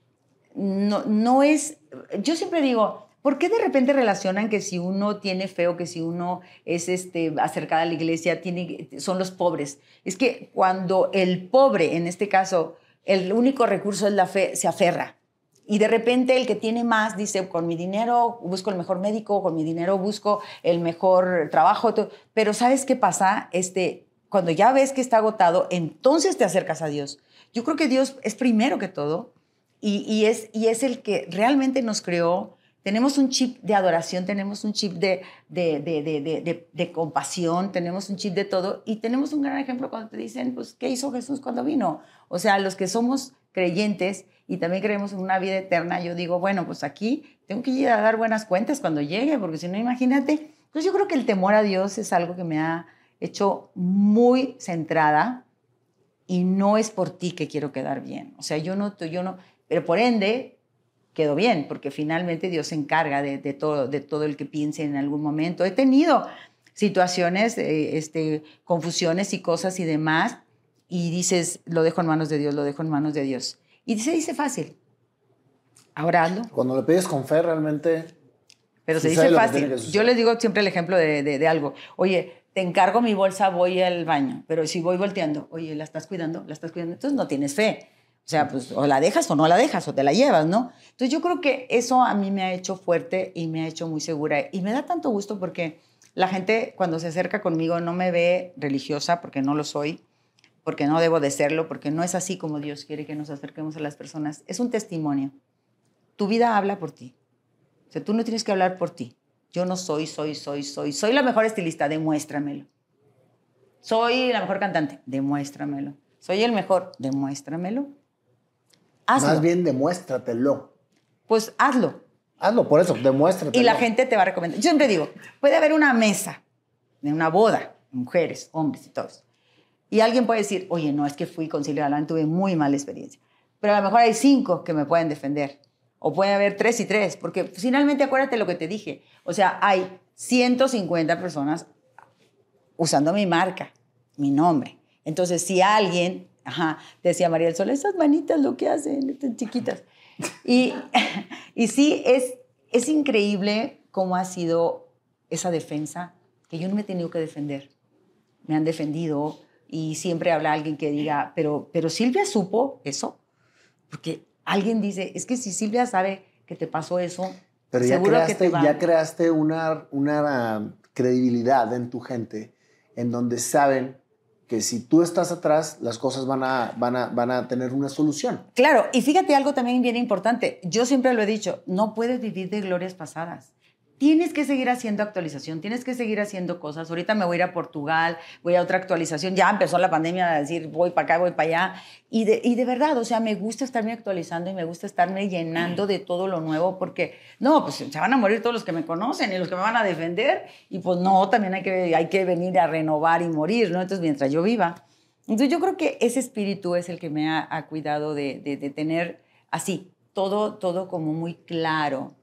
no, no es... Yo siempre digo, ¿por qué de repente relacionan que si uno tiene fe o que si uno es este, acercada a la iglesia, tiene, son los pobres? Es que cuando el pobre, en este caso, el único recurso es la fe, se aferra. Y de repente el que tiene más dice, con mi dinero busco el mejor médico, con mi dinero busco el mejor trabajo. Pero ¿sabes qué pasa? Este, cuando ya ves que está agotado, entonces te acercas a Dios. Yo creo que Dios es primero que todo y, es, y es el que realmente nos creó. Tenemos un chip de adoración, tenemos un chip de, de, de, de, compasión, tenemos un chip de todo y tenemos un gran ejemplo cuando te dicen, pues, ¿qué hizo Jesús cuando vino? O sea, los que somos creyentes y también creemos en una vida eterna, yo digo, bueno, pues aquí tengo que ir a dar buenas cuentas cuando llegue, porque si no, imagínate. Entonces yo creo que el temor a Dios es algo que me ha hecho muy centrada y no es por ti que quiero quedar bien. O sea, yo no, yo no, pero por ende quedo bien, porque finalmente Dios se encarga de, todo, de todo el que piense en algún momento. He tenido situaciones, eh, este, confusiones y cosas y demás, y dices, lo dejo en manos de Dios, lo dejo en manos de Dios. Y se dice fácil. Hazlo. Cuando le pides con fe, realmente... Pero se dice fácil. Yo les digo siempre el ejemplo de, de, algo. Oye, te encargo mi bolsa, voy al baño, pero si voy volteando, oye, ¿la estás cuidando? ¿La estás cuidando? Entonces no tienes fe. O sea, pues o la dejas o no la dejas, o te la llevas, ¿no? Entonces yo creo que eso a mí me ha hecho fuerte y me ha hecho muy segura. Y me da tanto gusto porque la gente cuando se acerca conmigo no me ve religiosa, porque no lo soy porque no debo de serlo, porque no es así como Dios quiere que nos acerquemos a las personas. Es un testimonio. Tu vida habla por ti. O sea, tú no tienes que hablar por ti. Yo no soy, soy, soy, soy. Soy la mejor estilista, demuéstramelo. Soy la mejor cantante, demuéstramelo. Soy el mejor, demuéstramelo. Hazlo. Más bien demuéstratelo. Pues hazlo. Hazlo, por eso, demuéstratelo. Y la gente te va a recomendar. Yo siempre digo, puede haber una mesa de una boda, mujeres, hombres y todos. Y alguien puede decir, oye, no, es que fui con Silvia Galván, tuve muy mala experiencia. Pero a lo mejor hay cinco que me pueden defender. O puede haber tres y tres, porque finalmente acuérdate lo que te dije. O sea, hay 150 personas usando mi marca, mi nombre. Entonces, si alguien, ajá, decía María del Sol, esas manitas lo que hacen, están chiquitas. Y, y sí, es, es increíble cómo ha sido esa defensa, que yo no me he tenido que defender. Me han defendido, y siempre habla alguien que diga, pero, pero Silvia supo eso, porque alguien dice, es que si Silvia sabe que te pasó eso, pero ya seguro creaste, que te va. ya creaste una, una credibilidad en tu gente en donde saben que si tú estás atrás, las cosas van a, van, a, van a tener una solución. Claro, y fíjate algo también bien importante. Yo siempre lo he dicho, no puedes vivir de glorias pasadas tienes que seguir haciendo actualización, tienes que seguir haciendo cosas. Ahorita me voy a ir a Portugal, voy a otra actualización. Ya empezó la pandemia a decir voy para acá, voy para allá. Y de, y de verdad, o sea, me gusta estarme actualizando y me gusta estarme llenando de todo lo nuevo porque, no, pues se van a morir todos los que me conocen y los que me van a defender. Y pues no, también hay que, hay que venir a renovar y morir, ¿no? Entonces, mientras yo viva. Entonces, yo creo que ese espíritu es el que me ha, ha cuidado de, de, de tener así, todo, todo como muy claro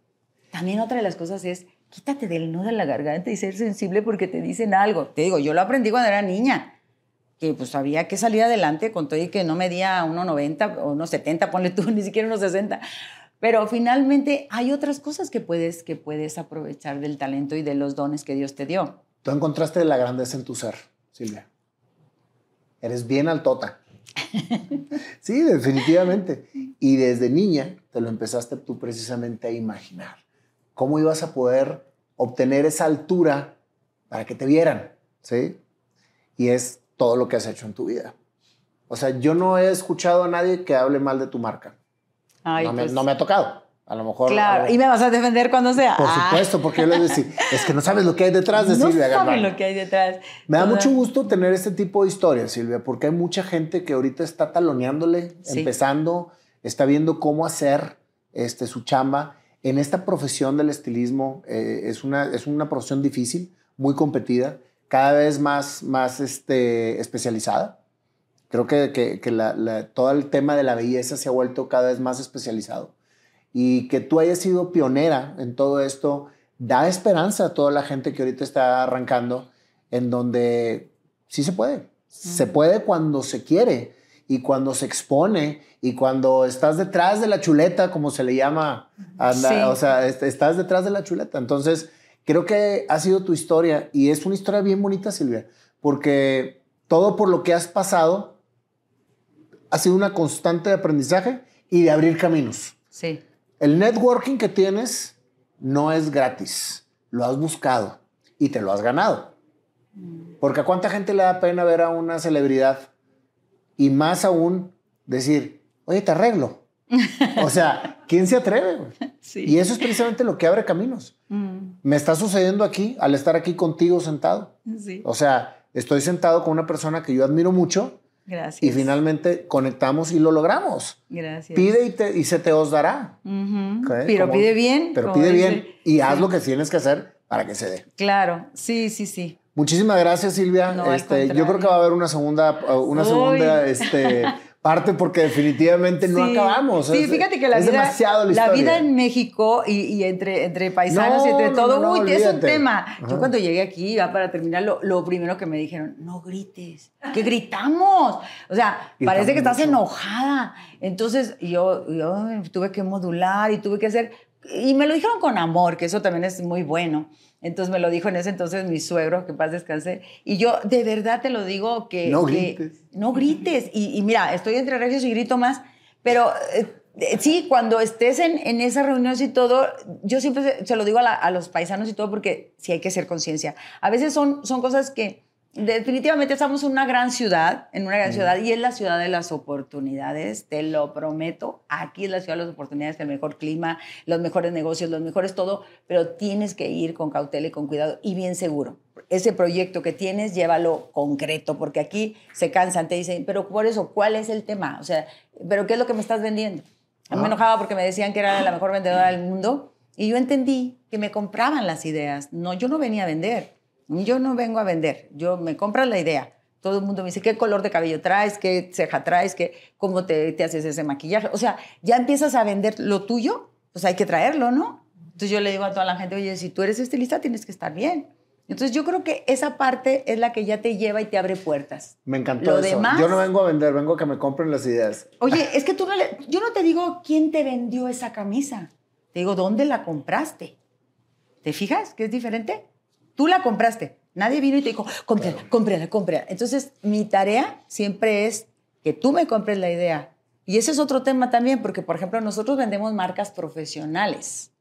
también otra de las cosas es quítate del nudo de la garganta y ser sensible porque te dicen algo. Te digo, yo lo aprendí cuando era niña, que pues había que salir adelante con todo y que no medía 1,90 o 1,70, ponle tú, ni siquiera 1,60. Pero finalmente hay otras cosas que puedes, que puedes aprovechar del talento y de los dones que Dios te dio. Tú encontraste la grandeza en tu ser, Silvia. Eres bien altota. sí, definitivamente. Y desde niña te lo empezaste tú precisamente a imaginar cómo ibas a poder obtener esa altura para que te vieran, ¿sí? Y es todo lo que has hecho en tu vida. O sea, yo no he escuchado a nadie que hable mal de tu marca. no, me, pues no, me, ha tocado. A lo mejor. Claro, y me vas a defender cuando sea. Por ah. supuesto, porque yo les decía, es que no sabes lo que hay detrás de Silvia No sabes lo que hay detrás. Me da mucho gusto tener este tipo de historias, Silvia, porque hay mucha gente que ahorita está taloneándole, empezando, está viendo cómo hacer este, su chamba en esta profesión del estilismo eh, es, una, es una profesión difícil, muy competida. cada vez más, más este, especializada. Creo que, que, la, todo el tema de la belleza se ha vuelto cada vez más especializado. Y que tú hayas sido pionera en todo esto da esperanza a toda la gente que ahorita está arrancando, en donde sí se puede. Se puede cuando se quiere y cuando se expone y cuando estás detrás de la chuleta, como se le llama, o sea, estás detrás de la chuleta. Entonces, creo que ha sido tu historia y es una historia bien bonita, Silvia, porque todo por lo que has pasado ha sido una constante de aprendizaje y de abrir caminos. Sí. El networking que tienes no es gratis, lo has buscado y te lo has ganado. Mm. Porque a cuánta gente le da pena ver a una celebridad y más aún decir, oye, te arreglo. o sea, ¿quién se atreve? Y eso es precisamente lo que abre caminos. Mm. Me está sucediendo aquí al estar aquí contigo sentado. O sea, estoy sentado con una persona que yo admiro mucho. Gracias. Y finalmente conectamos y lo logramos. Gracias. Pide y, te, y se te os dará. Pero pide bien. Pero pide bien y haz lo que tienes que hacer para que se dé. Claro, sí, sí, sí. Muchísimas gracias, Silvia. este, yo creo que va a haber una segunda, una segunda este, parte porque definitivamente no acabamos. Sí, fíjate que la vida, la, vida en México y, entre, entre paisanos y entre todo, uy, es un tema. Yo cuando llegué aquí, ya para terminar, lo, primero que me dijeron, no grites, que gritamos. O sea, parece que estás enojada. Entonces yo, yo tuve que modular y tuve que hacer, y me lo dijeron con amor, que eso también es muy bueno. Entonces me lo dijo en ese entonces mi suegro, que paz descanse. Y yo de verdad te lo digo que... No grites. no grites. Y, mira, estoy entre regios y grito más, pero eh, eh, sí, cuando estés en, en esas reuniones y todo, yo siempre se, lo digo a, a, los paisanos y todo porque sí hay que ser conciencia. A veces son, son cosas que definitivamente estamos en una gran ciudad, en una gran ciudad, y es la ciudad de las oportunidades, te lo prometo. Aquí es la ciudad de las oportunidades, el mejor clima, los mejores negocios, los mejores todo, pero tienes que ir con cautela y con cuidado y bien seguro. Ese proyecto que tienes, llévalo concreto, porque aquí se cansan, te dicen, pero por eso, ¿cuál es el tema? O sea, ¿pero qué es lo que me estás vendiendo? me ah. enojaba porque me decían que era la mejor vendedora del mundo y yo entendí que me compraban las ideas. No, yo no venía a vender yo no vengo a vender, yo me compras la idea. Todo el mundo me dice, ¿qué color de cabello traes? ¿Qué ceja traes? ¿Qué, ¿Cómo te, te haces ese maquillaje? O sea, ya empiezas a vender lo tuyo, pues hay que traerlo, ¿no? Entonces yo le digo a toda la gente, oye, si tú eres estilista tienes que estar bien. Entonces yo creo que esa parte es la que ya te lleva y te abre puertas. Me encantó Lo eso. Demás, yo no vengo a vender, vengo a que me compren las ideas. Oye, es que tú no le, yo no te digo quién te vendió esa camisa. Te digo, ¿dónde la compraste? ¿Te fijas que es diferente? Tú la compraste. Nadie vino y te dijo, cómprala, cómprala, cómprala. Entonces, mi tarea siempre es que tú me compres la idea. Y ese es otro tema también, porque, por ejemplo, nosotros vendemos marcas profesionales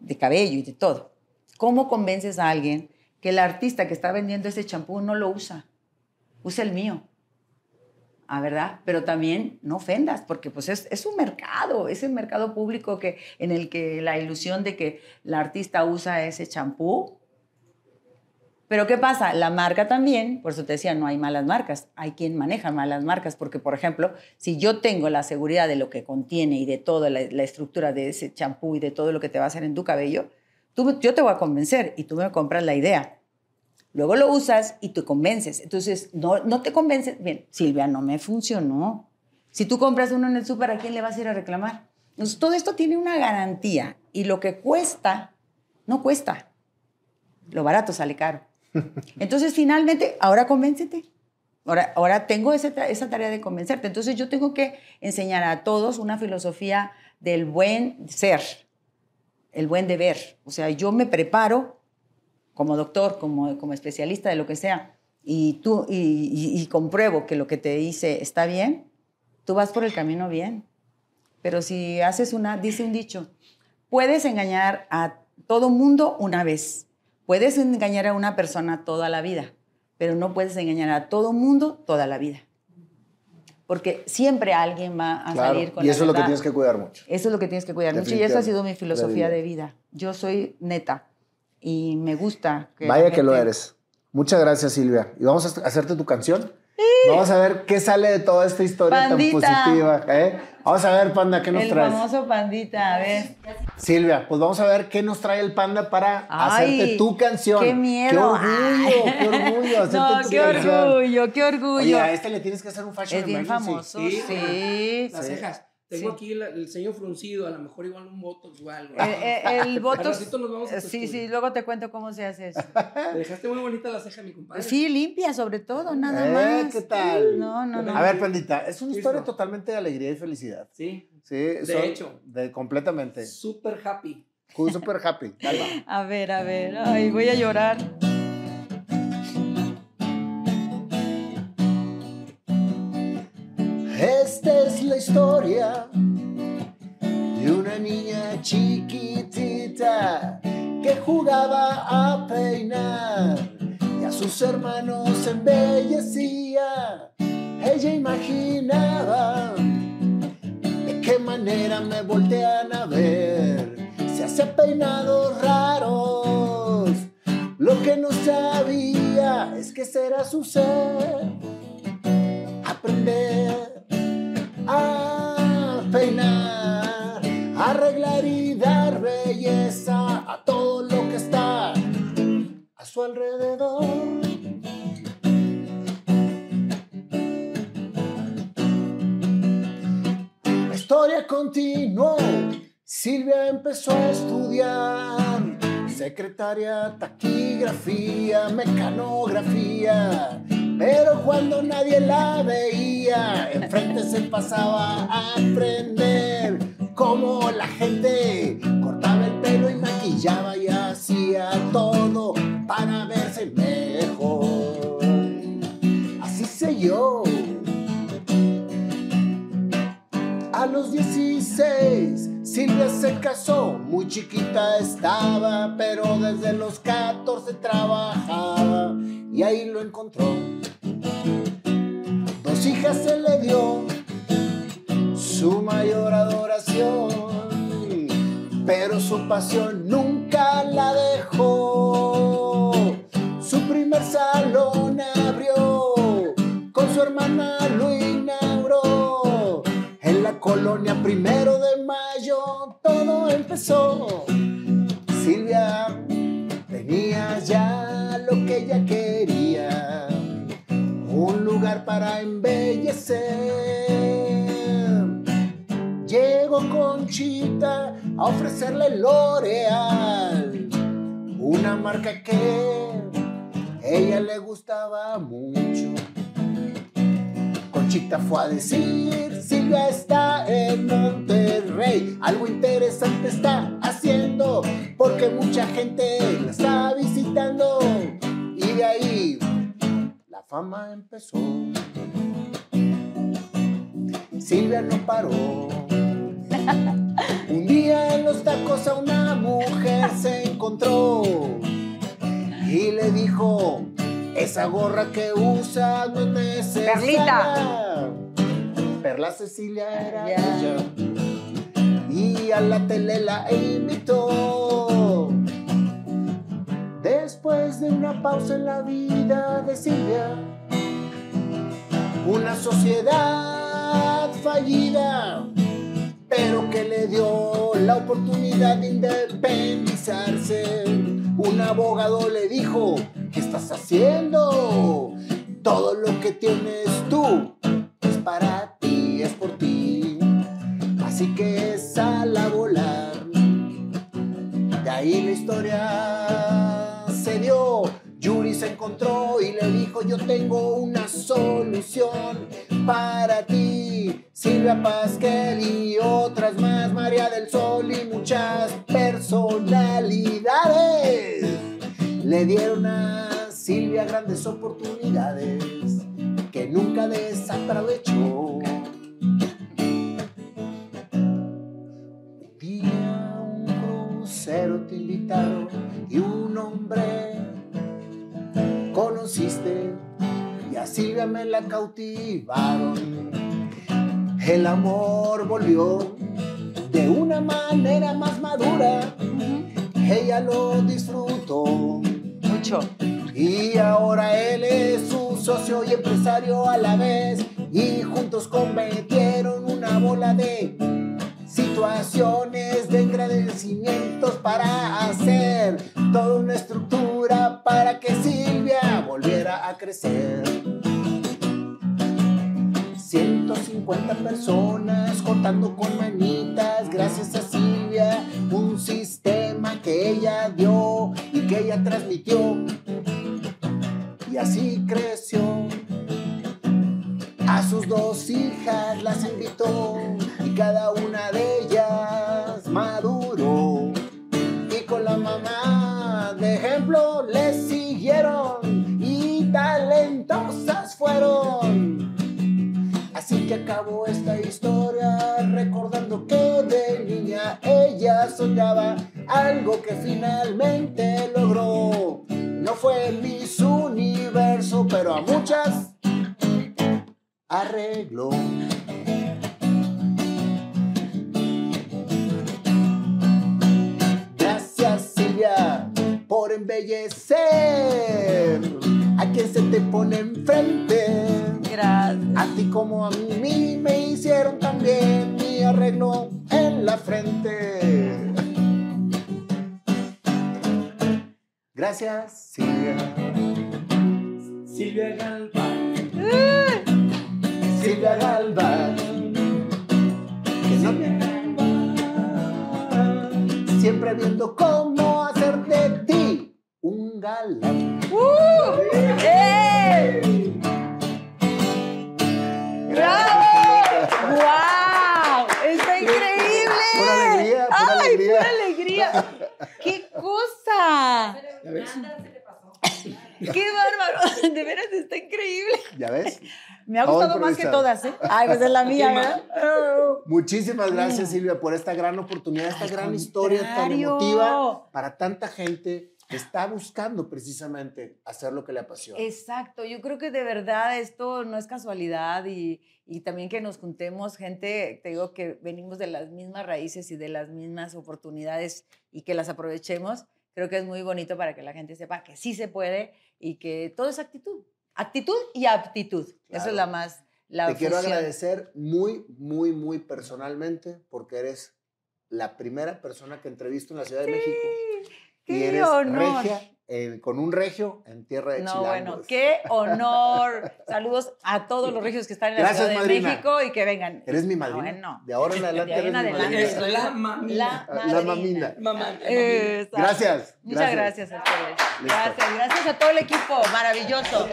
de cabello y de todo. ¿Cómo convences a alguien que el artista que está vendiendo ese champú no lo usa? Usa el mío. ¿Ah, verdad? Pero también no ofendas, porque pues es, es, un mercado, es el mercado público que, en el que la ilusión de que la artista usa ese champú pero ¿qué pasa? La marca también, por eso te decía, no hay malas marcas, hay quien maneja malas marcas, porque por ejemplo, si yo tengo la seguridad de lo que contiene y de toda la, estructura de ese champú y de todo lo que te va a hacer en tu cabello, yo te voy a convencer y tú me compras la idea. Luego lo usas y te convences. Entonces, no, no te convences. Bien, Silvia, no me funcionó. Si tú compras uno en el súper, ¿a quién le vas a ir a reclamar? Entonces, todo esto tiene una garantía y lo que cuesta, no cuesta. Lo barato sale caro. Entonces, finalmente, ahora convéncete. Ahora, ahora tengo esa, esa tarea de convencerte. Entonces, yo tengo que enseñar a todos una filosofía del buen ser, el buen deber. O sea, yo me preparo como doctor, como, como especialista de lo que sea, y, tú, y, y compruebo que lo que te dice está bien, tú vas por el camino bien. Pero si haces una, dice un dicho, puedes engañar a todo mundo una vez, Puedes engañar a una persona toda la vida, pero no puedes engañar a todo mundo toda la vida. Porque siempre alguien va a salir con Y eso es lo que tienes que cuidar mucho. Eso es lo que tienes que cuidar mucho. Y esa ha sido mi filosofía de vida. Yo soy neta y me gusta que. Vaya que lo eres. Muchas gracias, Silvia. Y vamos a hacerte tu canción. Vamos a ver qué sale de toda esta historia tan positiva. ¿eh? Vamos a ver, Panda, ¿qué nos El traes? famoso pandita, a ver. Silvia, pues vamos a ver qué nos trae el Panda para Ay, hacerte tu canción. ¡Qué miedo! ¡Qué orgullo! Ay. ¡Qué orgullo! Hacerte No, tu qué canción. orgullo, qué orgullo. Oye, a este le tienes que hacer un fashion es bien emergency. famoso, Sí. sí. Las Sí. cejas. Tengo Sí. aquí la- el ceño fruncido, a lo mejor igual un botox o algo. El, el, el nos vamos a tu Sí, sí, luego te cuento cómo se hace eso. Te dejaste muy bonita la ceja, mi compadre. Sí, limpia sobre todo, nada Eh, más. ¿Qué tal? No, no, no. A ver, Pandita, es una historia totalmente de alegría y felicidad. Sí, Sí, De hecho. De, completamente. super happy. Super happy. Va. A ver, a ver. Ay, voy a llorar. De una niña chiquitita que jugaba a peinar y a sus hermanos embellecía. Ella imaginaba de qué manera me voltean a ver. Se hace peinados raros. Lo que no sabía es que será su ser aprender a peinar, arreglar y dar belleza a todo lo que está a su alrededor. La historia continuó. Silvia empezó a estudiar secretaria, taquigrafía, mecanografía. Pero cuando nadie la veía, enfrente se pasaba a aprender cómo la gente cortaba el pelo y maquillaba y hacía todo para verse mejor. Así sé yo. A los 16, Silvia se casó, muy chiquita estaba, pero desde los 14 trabajaba y ahí lo encontró. Dos hijas se le dio, su mayor adoración, pero su pasión nunca la dejó. Su primer salón abrió, con su hermana lo inauguró. En la colonia todo Silvia tenía ya lo que ella quería, un lugar para embellecer. Llegó Conchita a ofrecerle L'Oreal, una marca que ella le gustaba mucho. Conchita fue a decir, Silvia está en Monterrey, algo interesante está haciendo, porque mucha gente la está visitando. Y de ahí la fama empezó. Silvia no paró. Un día en los tacos a una mujer se encontró y le dijo, esa gorra que usas no es necesaria. Perlita. Perla Cecilia era Ya. ella. Y a la tele la invitó. Después de una pausa en la vida de Silvia, una sociedad fallida, pero que le dio la oportunidad de independizarse. Un abogado le dijo, ¿qué estás haciendo? Todo lo que tienes tú es para ti, es por ti. Así que sal a volar. De ahí la historia se dio. Yuri se encontró y le dijo, yo tengo una solución para ti. Silvia Pasquel y otras más, María del Sol y muchas personalidades. Le dieron a Silvia grandes oportunidades que nunca desaprovechó. Un día un crucero te invitaron y un hombre conociste y a Silvia me la cautivaron. El amor volvió de una manera más madura. Ella lo disfrutó Y ahora él es su socio y empresario a la vez y juntos cometieron una bola de situaciones de agradecimientos para hacer toda una estructura para que Silvia volviera a crecer. 150 personas contando con manitas, gracias a Silvia, un sistema que ella dio y que ella transmitió. Y así creció. A sus dos hijas las invitó y cada una de ellas maduró. Y con la mamá de ejemplo les siguieron y talentosas fueron. Que acabó esta historia recordando que de niña ella soñaba algo que finalmente logró. No fue Miss Universo, pero a muchas arregló. Gracias Silvia por embellecer a quien se te pone enfrente. Gracias. A ti como a mí me hicieron también mi arreglo en la frente. Gracias, Silvia. Silvia Galván. Silvia Galván. Que no- Siempre viendo cómo hacer de ti un galán. ¡Eh! ¡Bravo! ¡Guau! ¡Está increíble! Pura alegría, pura ¡Ay, alegría. pura alegría! ¡Qué cosa! ¡Qué bárbaro! De veras, está increíble. ¿Ya ves? Me ha gustado más que todas, ¿eh? Ay, pues es la mía, ¿verdad? Muchísimas gracias, Silvia, por esta gran oportunidad, esta Al gran historia tan emotiva para tanta gente está buscando precisamente hacer lo que le apasiona. Exacto, yo creo que de verdad esto no es casualidad y, y también que nos juntemos gente, te digo que venimos de las mismas raíces y de las mismas oportunidades y que las aprovechemos, creo que es muy bonito para que la gente sepa que sí se puede y que todo es actitud, actitud y aptitud, eso Claro. es la más, la Te quiero agradecer muy, muy, muy personalmente porque eres la primera persona que entrevisto en la Ciudad de México y ¡Qué eres honor! regia, con un regio en tierra de No, chilangos. bueno, qué honor. Saludos a todos los regios que están en la Ciudad de madrina. México y que vengan. Eres mi Ah, madrina. bueno. De ahora en adelante De ahí eres en mi adelante. madrina. La mamina. La, mamina. Mamá. Exacto. Gracias. Muchas gracias a ustedes. Listo. Gracias, gracias a todo el equipo, maravilloso.